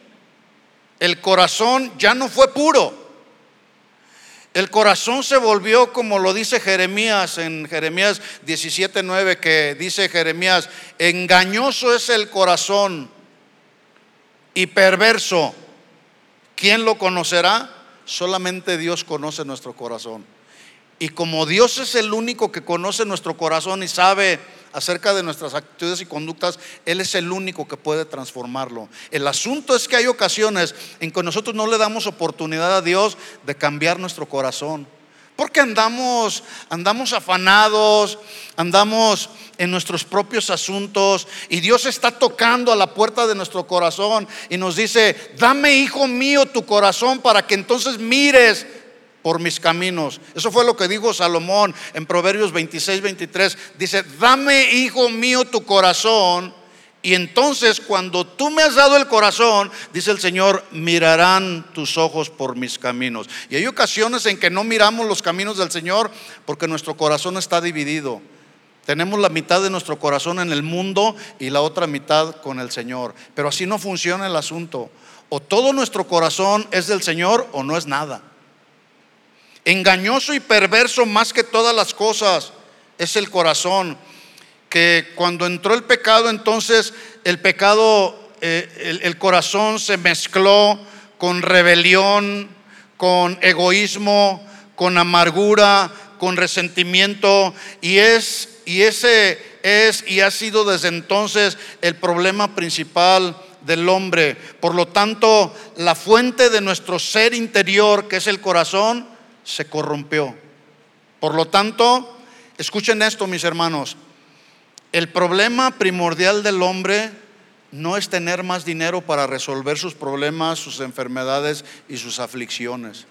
el corazón ya no fue puro. El corazón se volvió como lo dice Jeremías en Jeremías 17:9 que dice Jeremías, engañoso es el corazón y perverso. ¿Quién lo conocerá? Solamente Dios conoce nuestro corazón. Y como Dios es el único que conoce nuestro corazón y sabe acerca de nuestras actitudes y conductas, Él es el único que puede transformarlo. El asunto es que hay ocasiones en que nosotros no le damos oportunidad a Dios de cambiar nuestro corazón. Porque andamos, andamos afanados, andamos en nuestros propios asuntos y Dios está tocando a la puerta de nuestro corazón y nos dice, dame hijo mío tu corazón para que entonces mires por mis caminos. Eso fue lo que dijo Salomón en Proverbios 26, 23. Dice, dame hijo mío tu corazón y entonces cuando tú me has dado el corazón, dice el Señor, mirarán tus ojos por mis caminos. Y hay ocasiones en que no miramos los caminos del Señor porque nuestro corazón está dividido. Tenemos la mitad de nuestro corazón en el mundo y la otra mitad con el Señor. Pero así no funciona el asunto. O todo nuestro corazón es del Señor o no es nada. Engañoso y perverso más que todas las cosas es el corazón que cuando entró el pecado, entonces el pecado, eh, el, corazón se mezcló con rebelión, con egoísmo, con amargura, con resentimiento, y es, y ese es y ha sido desde entonces el problema principal del hombre. Por lo tanto, la fuente de nuestro ser interior, que es el corazón, se corrompió. Por lo tanto, escuchen esto, mis hermanos, el problema primordial del hombre no es tener más dinero para resolver sus problemas, sus enfermedades y sus aflicciones.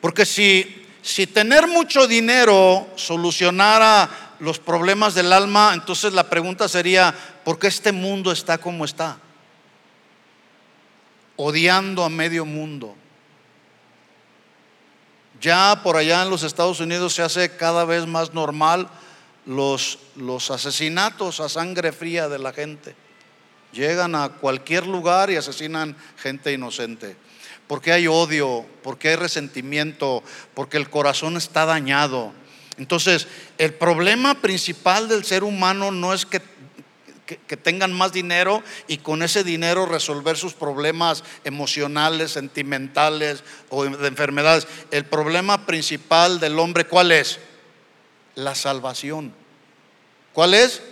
Porque si, si tener mucho dinero solucionara los problemas del alma, entonces la pregunta sería, ¿por qué este mundo está como está? Odiando a medio mundo. Ya por allá en los Estados Unidos se hace cada vez más normal los, los asesinatos a sangre fría de la gente. Llegan a cualquier lugar y asesinan gente inocente. Porque hay odio, porque hay resentimiento, porque el corazón está dañado. Entonces, el problema principal del ser humano no es que, que, tengan más dinero y con ese dinero resolver sus problemas emocionales, sentimentales o de enfermedades. El problema principal del hombre, ¿cuál es? la salvación. ¿Cuál es?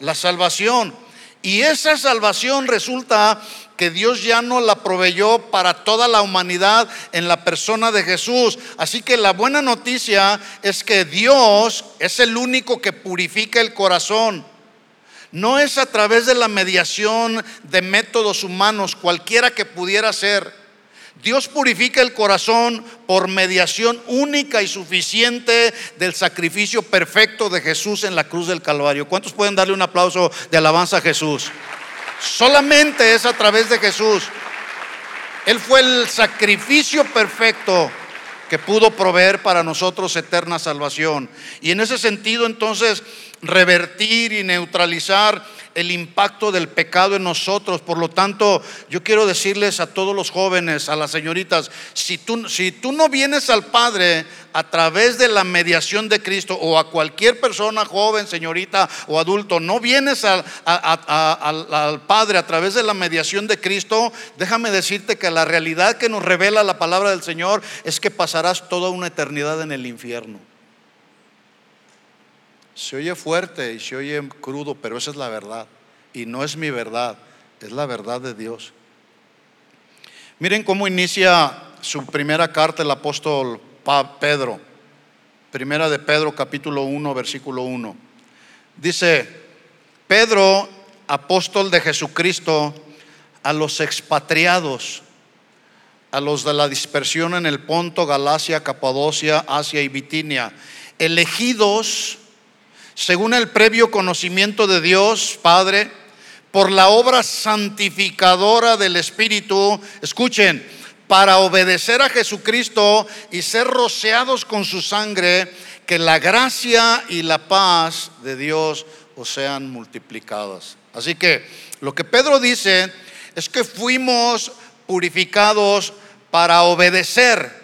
La salvación. Y esa salvación resulta que Dios ya no la proveyó para toda la humanidad en la persona de Jesús. Así que la buena noticia es que Dios es el único que purifica el corazón. No es a través de la mediación de métodos humanos, cualquiera que pudiera ser. Dios purifica el corazón por mediación única y suficiente del sacrificio perfecto de Jesús en la cruz del Calvario. ¿Cuántos pueden darle un aplauso de alabanza a Jesús? Solamente es a través de Jesús. Él fue el sacrificio perfecto que pudo proveer para nosotros eterna salvación. Y en ese sentido entonces revertir y neutralizar el impacto del pecado en nosotros. Por lo tanto, yo quiero decirles a todos los jóvenes, a las señoritas, si tú, si tú no vienes al Padre a través de la mediación de Cristo o a cualquier persona joven, señorita o adulto, no vienes al, al Padre a través de la mediación de Cristo, déjame decirte que la realidad que nos revela la palabra del Señor es que pasarás toda una eternidad en el infierno. Se oye fuerte y se oye crudo, pero esa es la verdad. Y no es mi verdad, es la verdad de Dios. Miren cómo inicia su primera carta el apóstol Pedro. Primera de Pedro capítulo 1, versículo 1. Dice, Pedro, apóstol de Jesucristo, a los expatriados, a los de la dispersión en el Ponto, Galacia, Capadocia, Asia y Bitinia, elegidos según el previo conocimiento de Dios, Padre, por la obra santificadora del Espíritu, escuchen, para obedecer a Jesucristo y ser rociados con su sangre, que la gracia y la paz de Dios os sean multiplicadas. Así que lo que Pedro dice es que fuimos purificados para obedecer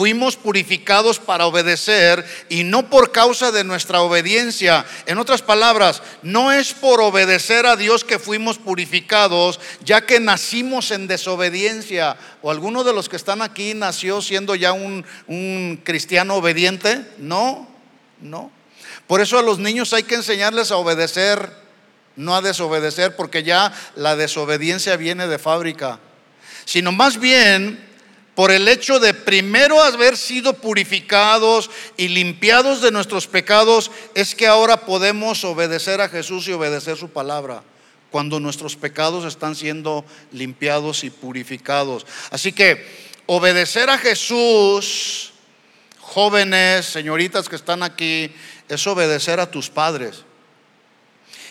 Fuimos purificados para obedecer y no por causa de nuestra obediencia. En otras palabras, no es por obedecer a Dios que fuimos purificados, ya que nacimos en desobediencia. ¿O alguno de los que están aquí nació siendo ya un, cristiano obediente? No, no. Por eso a los niños hay que enseñarles a obedecer, no a desobedecer, porque ya la desobediencia viene de fábrica. Sino más bien por el hecho de primero haber sido purificados y limpiados de nuestros pecados, es que ahora podemos obedecer a Jesús y obedecer su palabra cuando nuestros pecados están siendo limpiados y purificados. Así que obedecer a Jesús, jóvenes, señoritas que están aquí, es obedecer a tus padres.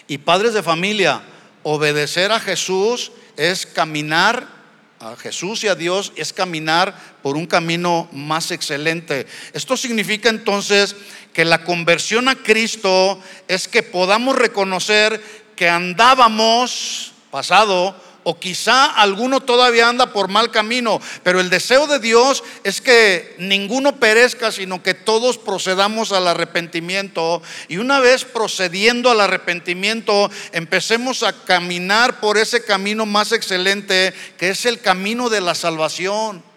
Y padres de familia, obedecer a Jesús es caminar a Jesús y a Dios es caminar por un camino más excelente. Esto significa entonces que la conversión a Cristo es que podamos reconocer que andábamos pasado o quizá alguno todavía anda por mal camino, pero el deseo de Dios es que ninguno perezca, sino que todos procedamos al arrepentimiento y una vez procediendo al arrepentimiento, empecemos a caminar por ese camino más excelente, que es el camino de la salvación.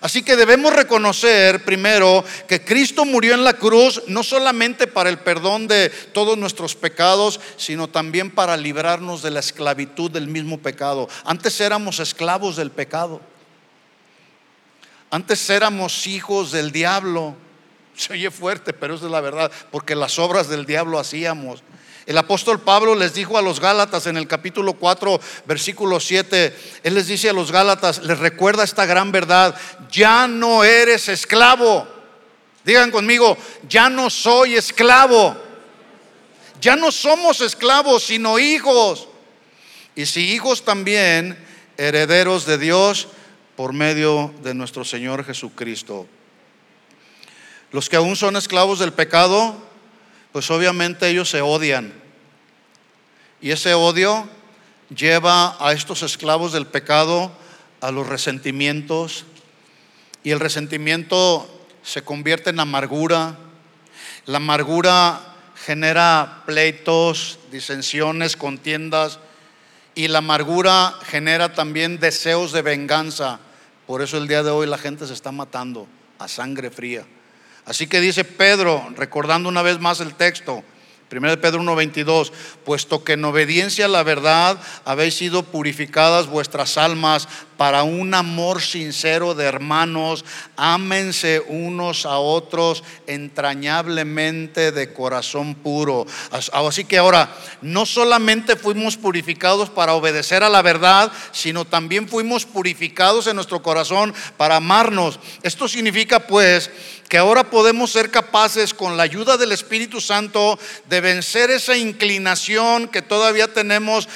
Así que debemos reconocer primero que Cristo murió en la cruz no solamente para el perdón de todos nuestros pecados, sino también para librarnos de la esclavitud del mismo pecado. Antes éramos esclavos del pecado. Antes éramos hijos del diablo. Se oye fuerte, pero es la verdad, porque las obras del diablo hacíamos. El apóstol Pablo les dijo a los Gálatas en el capítulo 4, versículo 7, él les dice a los Gálatas, les recuerda esta gran verdad, ya no eres esclavo. Digan conmigo, ya no soy esclavo. Ya no somos esclavos, sino hijos. Y si hijos también, herederos de Dios por medio de nuestro Señor Jesucristo. Los que aún son esclavos del pecado, pues obviamente ellos se odian. Y ese odio lleva a estos esclavos del pecado a los resentimientos. Y el resentimiento se convierte en amargura. La amargura genera pleitos, disensiones, contiendas. Y la amargura genera también deseos de venganza. Por eso el día de hoy la gente se está matando a sangre fría. Así que dice Pedro, recordando una vez más el texto, 1 Pedro 1:22, puesto que en obediencia a la verdad habéis sido purificadas vuestras almas para un amor sincero de hermanos, ámense unos a otros entrañablemente de corazón puro. Así que ahora, no solamente fuimos purificados para obedecer a la verdad, sino también fuimos purificados en nuestro corazón para amarnos. Esto significa pues que ahora podemos ser capaces con la ayuda del Espíritu Santo de vencer esa inclinación que todavía tenemos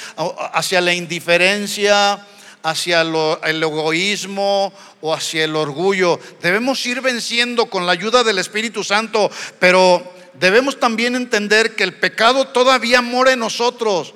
hacia la indiferencia, hacia el egoísmo o hacia el orgullo. Debemos ir venciendo con la ayuda del Espíritu Santo, pero debemos también entender que el pecado todavía mora en nosotros.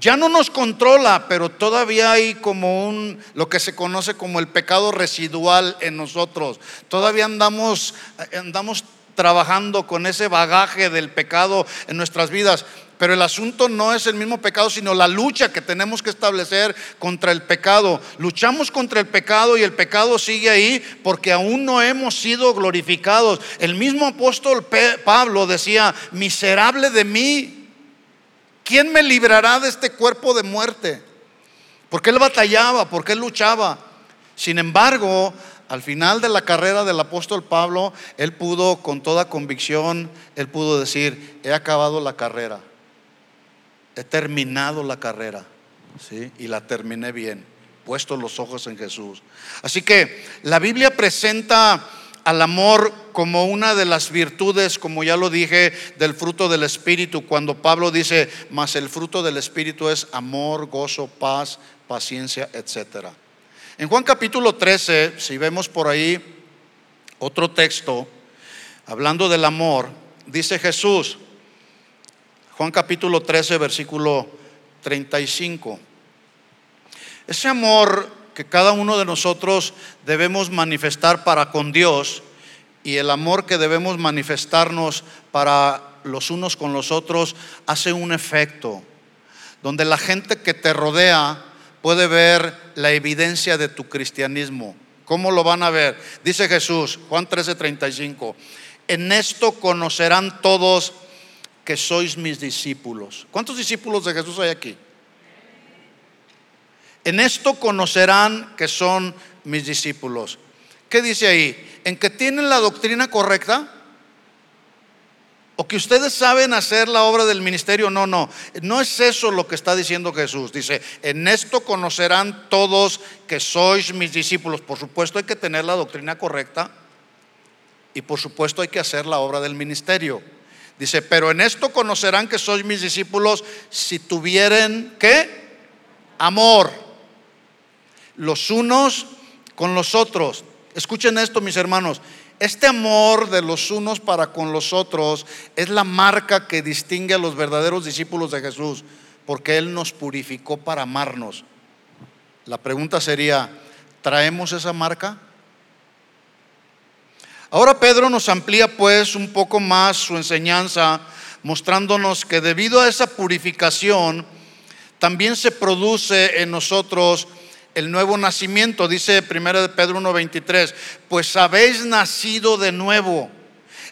Ya no nos controla, pero todavía hay como un lo que se conoce como el pecado residual en nosotros. Todavía andamos andamos trabajando con ese bagaje del pecado en nuestras vidas. Pero el asunto no es el mismo pecado, sino la lucha que tenemos que establecer contra el pecado. Luchamos contra el pecado y el pecado sigue ahí porque aún no hemos sido glorificados. El mismo apóstol Pablo decía, miserable de mí, ¿Quién me librará de este cuerpo de muerte? Porque él batallaba, porque él luchaba. Sin embargo, al final de la carrera del apóstol Pablo, él pudo con toda convicción, él pudo decir, he acabado la carrera, he terminado la carrera, ¿sí? Y la terminé bien, puesto los ojos en Jesús. Así que la Biblia presenta al amor como una de las virtudes, como ya lo dije, del fruto del Espíritu, cuando Pablo dice, mas el fruto del Espíritu es amor, gozo, paz, paciencia, etc. En Juan capítulo 13, si vemos por ahí otro texto, hablando del amor, dice Jesús, Juan capítulo 13, versículo 35. Ese amor que cada uno de nosotros debemos manifestar para con Dios y el amor que debemos manifestarnos para los unos con los otros hace un efecto, donde la gente que te rodea puede ver la evidencia de tu cristianismo. ¿Cómo lo van a ver? Dice Jesús, Juan 13:35, en esto conocerán todos que sois mis discípulos. ¿Cuántos discípulos de Jesús hay aquí? En esto conocerán que son mis discípulos. ¿Qué dice ahí? ¿En que tienen la doctrina correcta? ¿O que ustedes saben hacer la obra del ministerio? No, no. No es eso lo que está diciendo Jesús. Dice, en esto conocerán todos que sois mis discípulos. Por supuesto hay que tener la doctrina correcta y por supuesto hay que hacer la obra del ministerio. Dice, pero en esto conocerán que sois mis discípulos si tuvieren, ¿qué? Amor. Los unos con los otros. Escuchen esto, mis hermanos. Este amor de los unos para con los otros es la marca que distingue a los verdaderos discípulos de Jesús, porque Él nos purificó para amarnos. La pregunta sería, ¿traemos esa marca? Ahora Pedro nos amplía pues un poco más su enseñanza, mostrándonos que debido a esa purificación, también se produce en nosotros el nuevo nacimiento, dice 1 de Pedro 1:23, pues habéis nacido de nuevo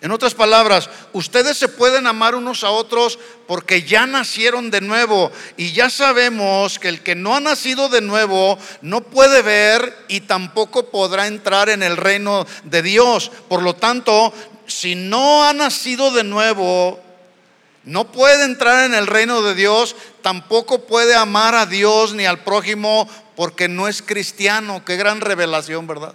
en otras palabras, ustedes se pueden amar unos a otros porque ya nacieron de nuevo y ya sabemos que el que no ha nacido de nuevo no puede ver y tampoco podrá entrar en el reino de Dios. Por lo tanto, si no ha nacido de nuevo, no puede entrar en el reino de Dios, tampoco puede amar a Dios ni al prójimo porque no es cristiano. Qué gran revelación, ¿verdad?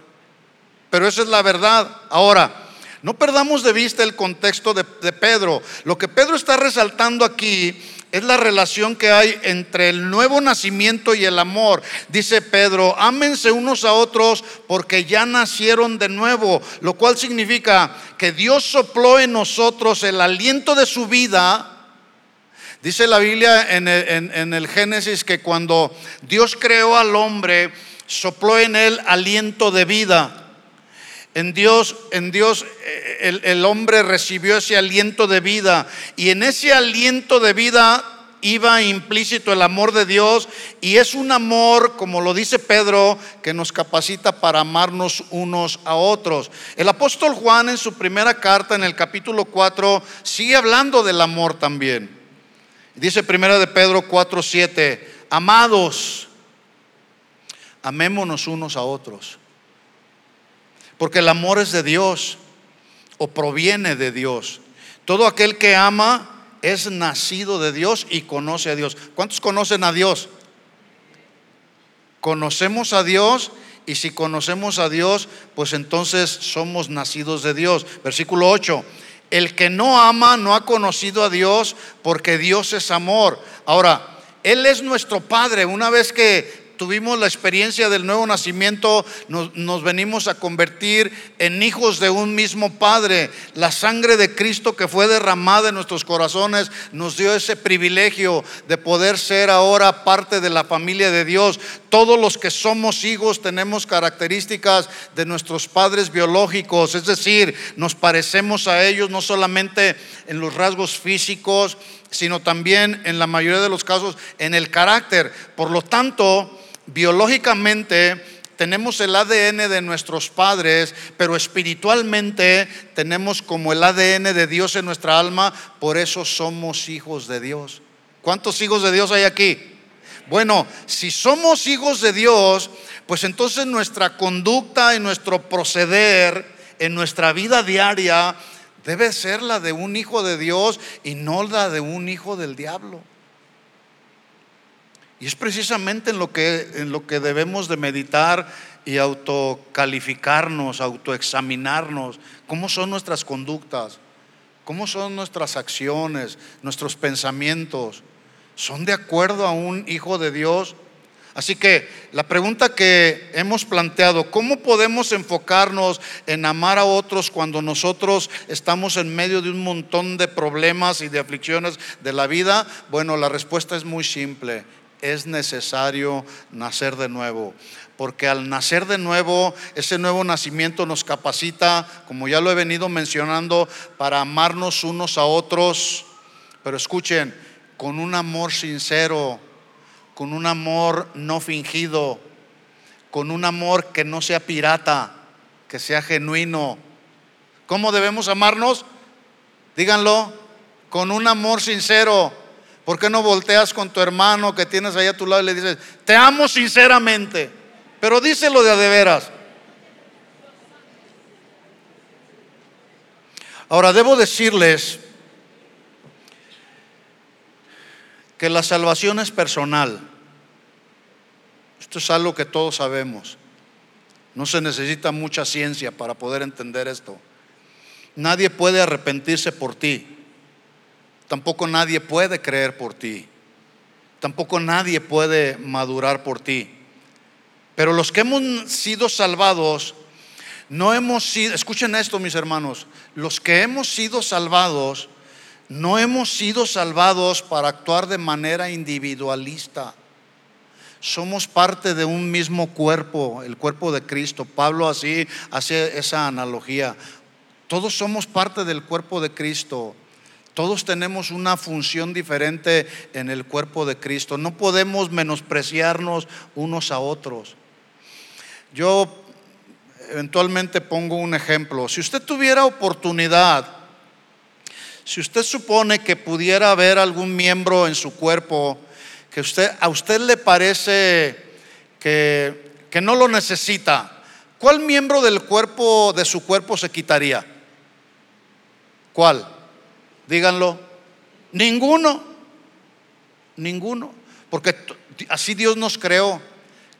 Pero esa es la verdad. Ahora, no perdamos de vista el contexto de, Pedro. Lo que Pedro está resaltando aquí es la relación que hay entre el nuevo nacimiento y el amor. Dice Pedro, ámense unos a otros porque ya nacieron de nuevo, lo cual significa que Dios sopló en nosotros el aliento de su vida. Dice la Biblia en el, en el Génesis que cuando Dios creó al hombre, sopló en él aliento de vida. En Dios, en Dios eh, el, el, hombre recibió ese aliento de vida y en ese aliento de vida iba implícito el amor de Dios y es un amor, como lo dice Pedro, que nos capacita para amarnos unos a otros. El apóstol Juan en su primera carta, en el capítulo 4, sigue hablando del amor también. Dice primera de Pedro 4, 7, amados, amémonos unos a otros porque el amor es de Dios o proviene de Dios. Todo aquel que ama es nacido de Dios y conoce a Dios. ¿Cuántos conocen a Dios? Conocemos a Dios y si conocemos a Dios, pues entonces somos nacidos de Dios. Versículo 8. El que no ama no ha conocido a Dios porque Dios es amor. Ahora, Él es nuestro Padre. Una vez que tuvimos la experiencia del nuevo nacimiento, nos, venimos a convertir en hijos de un mismo Padre. La sangre de Cristo que fue derramada en nuestros corazones nos dio ese privilegio de poder ser ahora parte de la familia de Dios. Todos los que somos hijos tenemos características de nuestros padres biológicos, es decir, nos parecemos a ellos no solamente en los rasgos físicos, sino también en la mayoría de los casos en el carácter. Por lo tanto, biológicamente tenemos el ADN de nuestros padres, pero espiritualmente tenemos como el ADN de Dios en nuestra alma, por eso somos hijos de Dios. ¿Cuántos hijos de Dios hay aquí? Bueno, si somos hijos de Dios, pues entonces nuestra conducta y nuestro proceder en nuestra vida diaria debe ser la de un hijo de Dios y no la de un hijo del diablo. Y es precisamente en lo que, en lo que debemos de meditar y autocalificarnos, autoexaminarnos. ¿Cómo son nuestras conductas? ¿Cómo son nuestras acciones, nuestros pensamientos? ¿Son de acuerdo a un hijo de Dios? Así que la pregunta que hemos planteado, ¿cómo podemos enfocarnos en amar a otros cuando nosotros estamos en medio de un montón de problemas y de aflicciones de la vida? Bueno, la respuesta es muy simple es necesario nacer de nuevo. Porque al nacer de nuevo, ese nuevo nacimiento nos capacita, como ya lo he venido mencionando, para amarnos unos a otros. Pero escuchen, con un amor sincero, con un amor no fingido, con un amor que no sea pirata, que sea genuino. ¿Cómo debemos amarnos? Díganlo, con un amor sincero ¿Por qué no volteas con tu hermano que tienes ahí a tu lado y le dices, te amo sinceramente? pero díselo de a de veras. Ahora, debo decirles que la salvación es personal. Esto es algo que todos sabemos. No se necesita mucha ciencia para poder entender esto. Nadie puede arrepentirse por ti. Tampoco nadie puede creer por ti. Tampoco nadie puede madurar por ti. Pero los que hemos sido salvados, no hemos sido, escuchen esto mis hermanos, los que hemos sido salvados, no hemos sido salvados para actuar de manera individualista. Somos parte de un mismo cuerpo, el cuerpo de Cristo. Pablo así hace esa analogía. Todos somos parte del cuerpo de Cristo. Todos tenemos una función diferente en el cuerpo de Cristo. No podemos menospreciarnos unos a otros. Yo eventualmente pongo un ejemplo. Si usted tuviera oportunidad, si usted supone que pudiera haber algún miembro en su cuerpo que usted, a usted le parece que, que no lo necesita, ¿cuál miembro del cuerpo de su cuerpo se quitaría? ¿Cuál? Díganlo. Ninguno. Ninguno. Porque así Dios nos creó.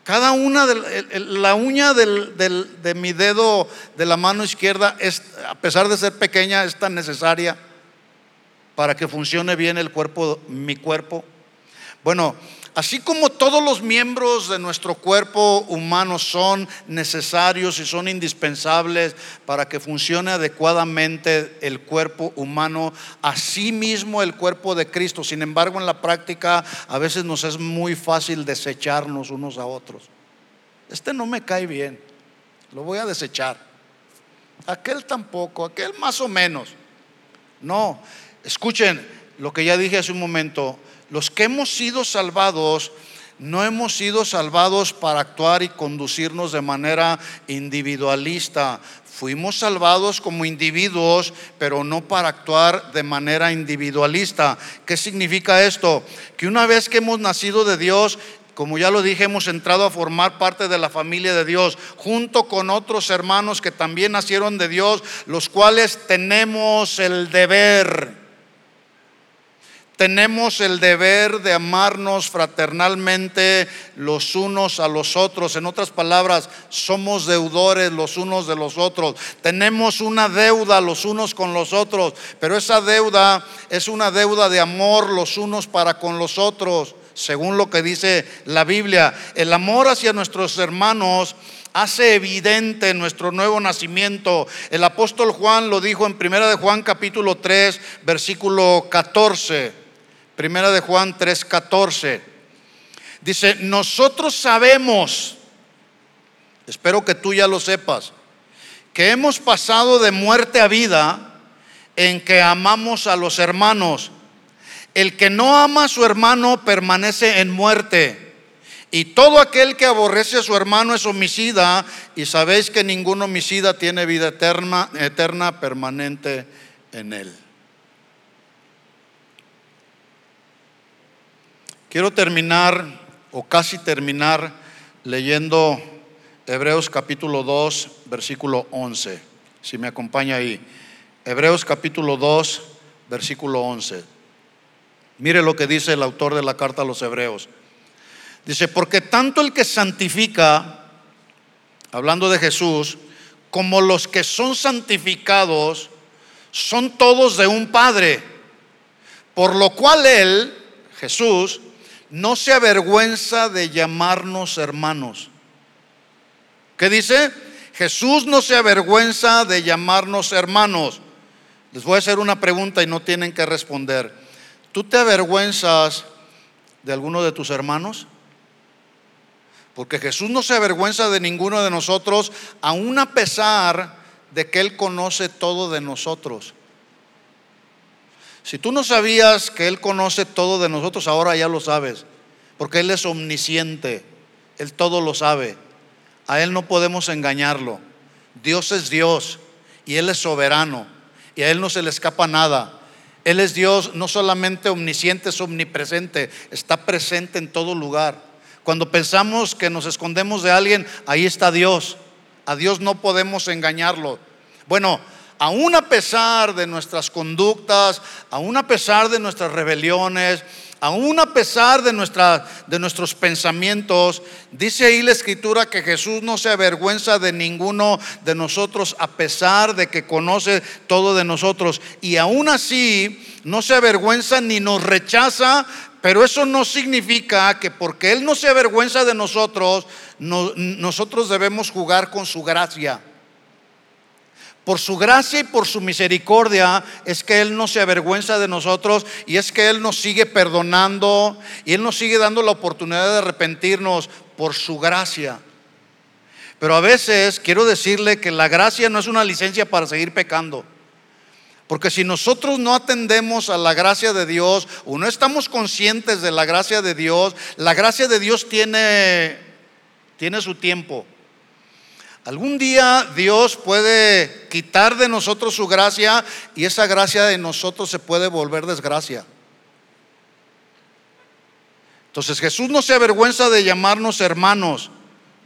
Cada una de la uña de mi dedo de la mano izquierda, es, a pesar de ser pequeña, es tan necesaria para que funcione bien el cuerpo, mi cuerpo. Bueno, Así como todos los miembros de nuestro cuerpo humano son necesarios y son indispensables para que funcione adecuadamente el cuerpo humano, así mismo el cuerpo de Cristo. Sin embargo, en la práctica a veces nos es muy fácil desecharnos unos a otros. Este no me cae bien, lo voy a desechar. Aquel tampoco, aquel más o menos. No, escuchen lo que ya dije hace un momento los que hemos sido salvados, no hemos sido salvados para actuar y conducirnos de manera individualista. Fuimos salvados como individuos, pero no para actuar de manera individualista. ¿Qué significa esto? Que una vez que hemos nacido de Dios, como ya lo dije, hemos entrado a formar parte de la familia de Dios, junto con otros hermanos que también nacieron de Dios, los cuales tenemos el deber tenemos el deber de amarnos fraternalmente los unos a los otros. En otras palabras, somos deudores los unos de los otros. Tenemos una deuda los unos con los otros, pero esa deuda es una deuda de amor los unos para con los otros, según lo que dice la Biblia. El amor hacia nuestros hermanos hace evidente nuestro nuevo nacimiento. El apóstol Juan lo dijo en Primera de Juan capítulo 3, versículo 14. Primera de Juan 3:14. Dice, nosotros sabemos, espero que tú ya lo sepas, que hemos pasado de muerte a vida en que amamos a los hermanos. El que no ama a su hermano permanece en muerte. Y todo aquel que aborrece a su hermano es homicida. Y sabéis que ningún homicida tiene vida eterna, eterna permanente en él. Quiero terminar, o casi terminar, leyendo Hebreos capítulo 2, versículo 11. Si me acompaña ahí. Hebreos capítulo 2, versículo 11. Mire lo que dice el autor de la carta a los Hebreos. Dice, porque tanto el que santifica, hablando de Jesús, como los que son santificados, son todos de un Padre. Por lo cual Él, Jesús, no se avergüenza de llamarnos hermanos. ¿Qué dice? Jesús no se avergüenza de llamarnos hermanos. Les voy a hacer una pregunta y no tienen que responder. ¿Tú te avergüenzas de alguno de tus hermanos? Porque Jesús no se avergüenza de ninguno de nosotros, aun a pesar de que Él conoce todo de nosotros. Si tú no sabías que Él conoce todo de nosotros, ahora ya lo sabes, porque Él es omnisciente, Él todo lo sabe. A Él no podemos engañarlo. Dios es Dios y Él es soberano y a Él no se le escapa nada. Él es Dios no solamente omnisciente, es omnipresente, está presente en todo lugar. Cuando pensamos que nos escondemos de alguien, ahí está Dios. A Dios no podemos engañarlo. Bueno, aún a pesar de nuestras conductas, aún a pesar de nuestras rebeliones, aún a pesar de, de nuestros pensamientos, dice ahí la escritura que Jesús no se avergüenza de ninguno de nosotros a pesar de que conoce todo de nosotros. Y aún así no se avergüenza ni nos rechaza, pero eso no significa que porque Él no se avergüenza de nosotros, nosotros debemos jugar con su gracia. Por su gracia y por su misericordia es que Él no se avergüenza de nosotros y es que Él nos sigue perdonando y Él nos sigue dando la oportunidad de arrepentirnos por su gracia. Pero a veces quiero decirle que la gracia no es una licencia para seguir pecando. Porque si nosotros no atendemos a la gracia de Dios o no estamos conscientes de la gracia de Dios, la gracia de Dios tiene, tiene su tiempo. Algún día Dios puede quitar de nosotros su gracia y esa gracia de nosotros se puede volver desgracia. Entonces Jesús no se avergüenza de llamarnos hermanos.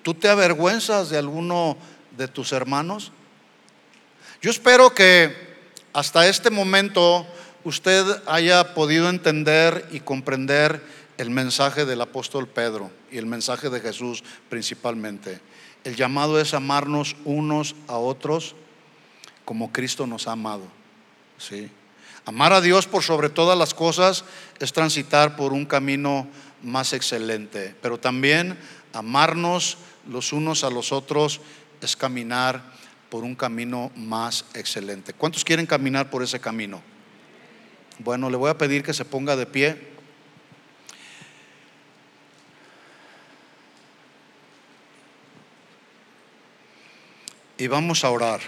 ¿Tú te avergüenzas de alguno de tus hermanos? Yo espero que hasta este momento usted haya podido entender y comprender el mensaje del apóstol Pedro y el mensaje de Jesús principalmente. El llamado es amarnos unos a otros como Cristo nos ha amado. ¿sí? Amar a Dios por sobre todas las cosas es transitar por un camino más excelente, pero también amarnos los unos a los otros es caminar por un camino más excelente. ¿Cuántos quieren caminar por ese camino? Bueno, le voy a pedir que se ponga de pie. Y vamos a orar.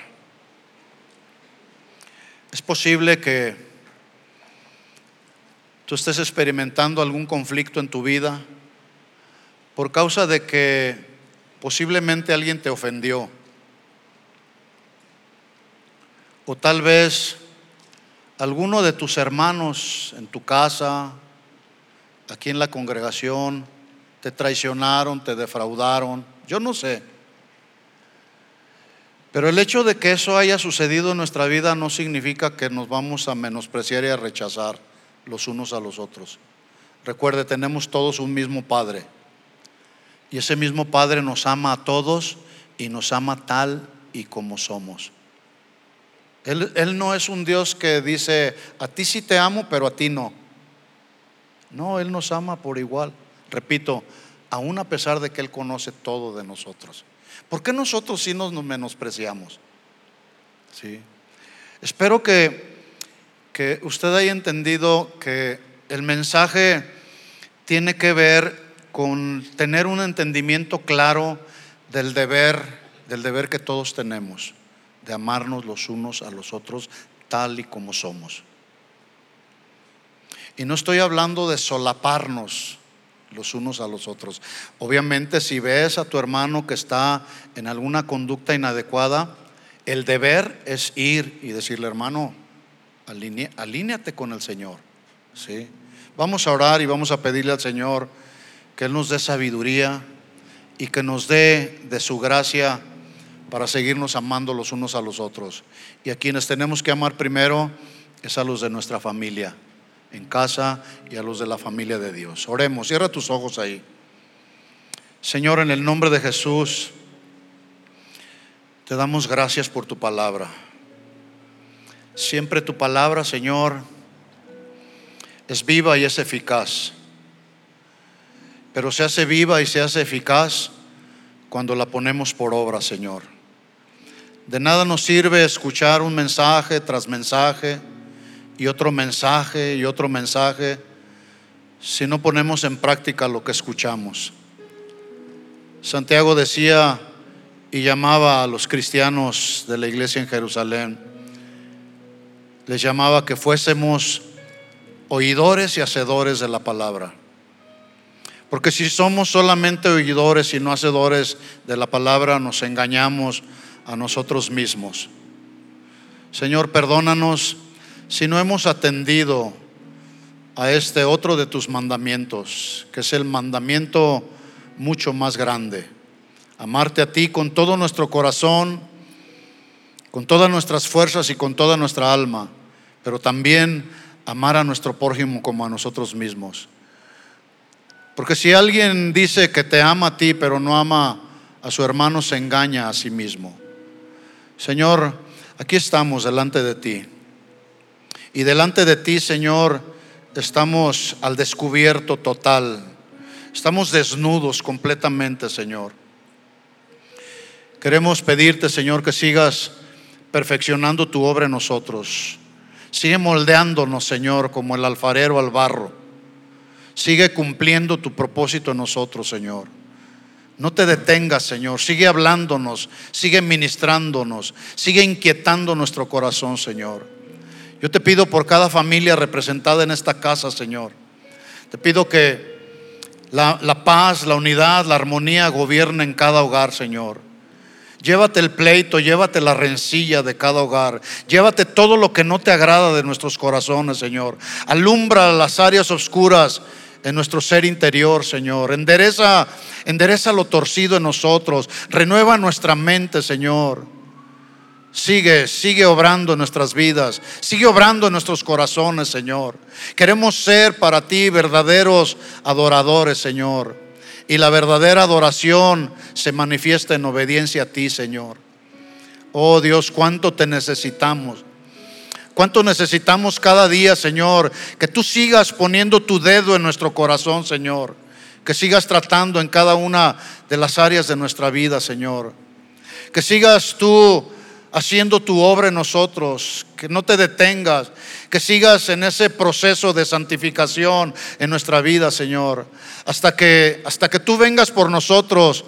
Es posible que tú estés experimentando algún conflicto en tu vida por causa de que posiblemente alguien te ofendió. O tal vez alguno de tus hermanos en tu casa, aquí en la congregación, te traicionaron, te defraudaron. Yo no sé. Pero el hecho de que eso haya sucedido en nuestra vida no significa que nos vamos a menospreciar y a rechazar los unos a los otros. Recuerde, tenemos todos un mismo Padre. Y ese mismo Padre nos ama a todos y nos ama tal y como somos. Él, no es un Dios que dice, a ti sí te amo, pero a ti no. No, Él nos ama por igual. Repito, aún a pesar de que Él conoce todo de nosotros. ¿Por qué nosotros sí nos menospreciamos? ¿Sí? Espero que, que usted haya entendido que el mensaje tiene que ver con tener un entendimiento claro del deber, del deber que todos tenemos, de amarnos los unos a los otros tal y como somos. Y no estoy hablando de solaparnos, los unos a los otros. Obviamente, si ves a tu hermano que está en alguna conducta inadecuada, el deber es ir y decirle, hermano, alíneate con el Señor. ¿sí? Vamos a orar y vamos a pedirle al Señor que Él nos dé sabiduría y que nos dé de su gracia para seguirnos amando los unos a los otros. Y a quienes tenemos que amar primero es a los de nuestra familia en casa y a los de la familia de Dios. Oremos, cierra tus ojos ahí. Señor, en el nombre de Jesús, te damos gracias por tu palabra. Siempre tu palabra, Señor, es viva y es eficaz. Pero se hace viva y se hace eficaz cuando la ponemos por obra, Señor. De nada nos sirve escuchar un mensaje tras mensaje y otro mensaje y otro mensaje si no ponemos en práctica lo que escuchamos. Santiago decía y llamaba a los cristianos de la iglesia en Jerusalén, les llamaba que fuésemos oidores y hacedores de la palabra. Porque si somos solamente oidores y no hacedores de la palabra, nos engañamos a nosotros mismos. Señor, perdónanos si no hemos atendido a este otro de tus mandamientos, que es el mandamiento mucho más grande. Amarte a ti con todo nuestro corazón, con todas nuestras fuerzas y con toda nuestra alma, pero también amar a nuestro prójimo como a nosotros mismos. Porque si alguien dice que te ama a ti, pero no ama a su hermano, se engaña a sí mismo. Señor, aquí estamos delante de ti. Y delante de ti, Señor, estamos al descubierto total. Estamos desnudos completamente, Señor. Queremos pedirte, Señor, que sigas perfeccionando tu obra en nosotros. Sigue moldeándonos, Señor, como el alfarero al barro. Sigue cumpliendo tu propósito en nosotros, Señor. No te detengas, Señor. Sigue hablándonos, sigue ministrándonos, sigue inquietando nuestro corazón, Señor. Yo te pido por cada familia representada en esta casa, Señor. Te pido que la, paz, la unidad, la armonía gobierne en cada hogar, Señor. Llévate el pleito, llévate la rencilla de cada hogar. Llévate todo lo que no te agrada de nuestros corazones, Señor. Alumbra las áreas oscuras en nuestro ser interior, Señor. Endereza, endereza lo torcido en nosotros. Renueva nuestra mente, Señor. Sigue, sigue obrando en nuestras vidas. Sigue obrando en nuestros corazones, Señor. Queremos ser para ti verdaderos adoradores, Señor. Y la verdadera adoración se manifiesta en obediencia a ti, Señor. Oh Dios, cuánto te necesitamos. Cuánto necesitamos cada día, Señor, que tú sigas poniendo tu dedo en nuestro corazón, Señor. Que sigas tratando en cada una de las áreas de nuestra vida, Señor. Que sigas tú haciendo tu obra en nosotros, que no te detengas, que sigas en ese proceso de santificación en nuestra vida, Señor, hasta que hasta que tú vengas por nosotros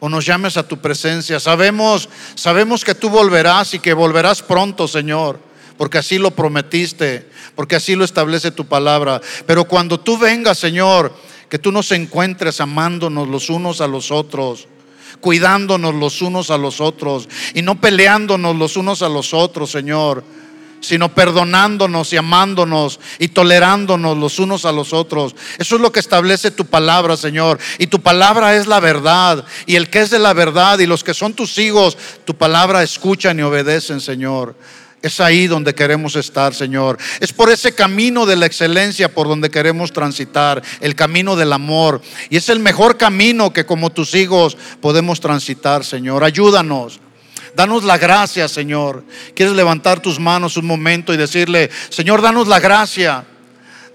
o nos llames a tu presencia. Sabemos, sabemos que tú volverás y que volverás pronto, Señor porque así lo prometiste, porque así lo establece tu palabra. Pero cuando tú vengas, Señor, que tú nos encuentres amándonos los unos a los otros, cuidándonos los unos a los otros y no peleándonos los unos a los otros, Señor sino perdonándonos y amándonos y tolerándonos los unos a los otros. Eso es lo que establece tu palabra, Señor. Y tu palabra es la verdad. Y el que es de la verdad y los que son tus hijos, tu palabra escuchan y obedecen, Señor. Es ahí donde queremos estar, Señor. Es por ese camino de la excelencia por donde queremos transitar, el camino del amor. Y es el mejor camino que como tus hijos podemos transitar, Señor. Ayúdanos. Danos la gracia, Señor. ¿Quieres levantar tus manos un momento y decirle, Señor, danos la gracia?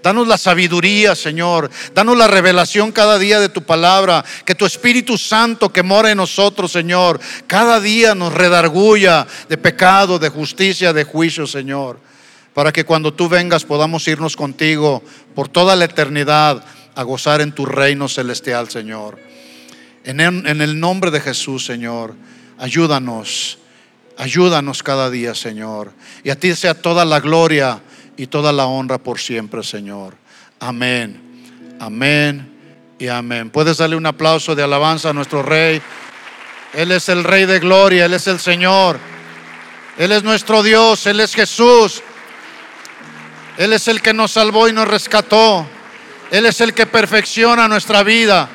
Danos la sabiduría, Señor. Danos la revelación cada día de tu palabra. Que tu Espíritu Santo que mora en nosotros, Señor, cada día nos redarguya de pecado, de justicia, de juicio, Señor. Para que cuando tú vengas podamos irnos contigo por toda la eternidad a gozar en tu reino celestial, Señor. En el, en el nombre de Jesús, Señor, ayúdanos. Ayúdanos cada día, Señor. Y a ti sea toda la gloria y toda la honra por siempre, Señor. Amén, amén y amén. Puedes darle un aplauso de alabanza a nuestro Rey. Él es el Rey de gloria, Él es el Señor. Él es nuestro Dios, Él es Jesús. Él es el que nos salvó y nos rescató. Él es el que perfecciona nuestra vida.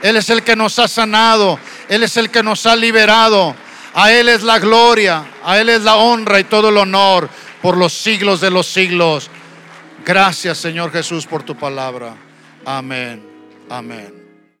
Él es el que nos ha sanado. Él es el que nos ha liberado. A Él es la gloria, a Él es la honra y todo el honor por los siglos de los siglos. Gracias Señor Jesús por tu palabra. Amén. Amén.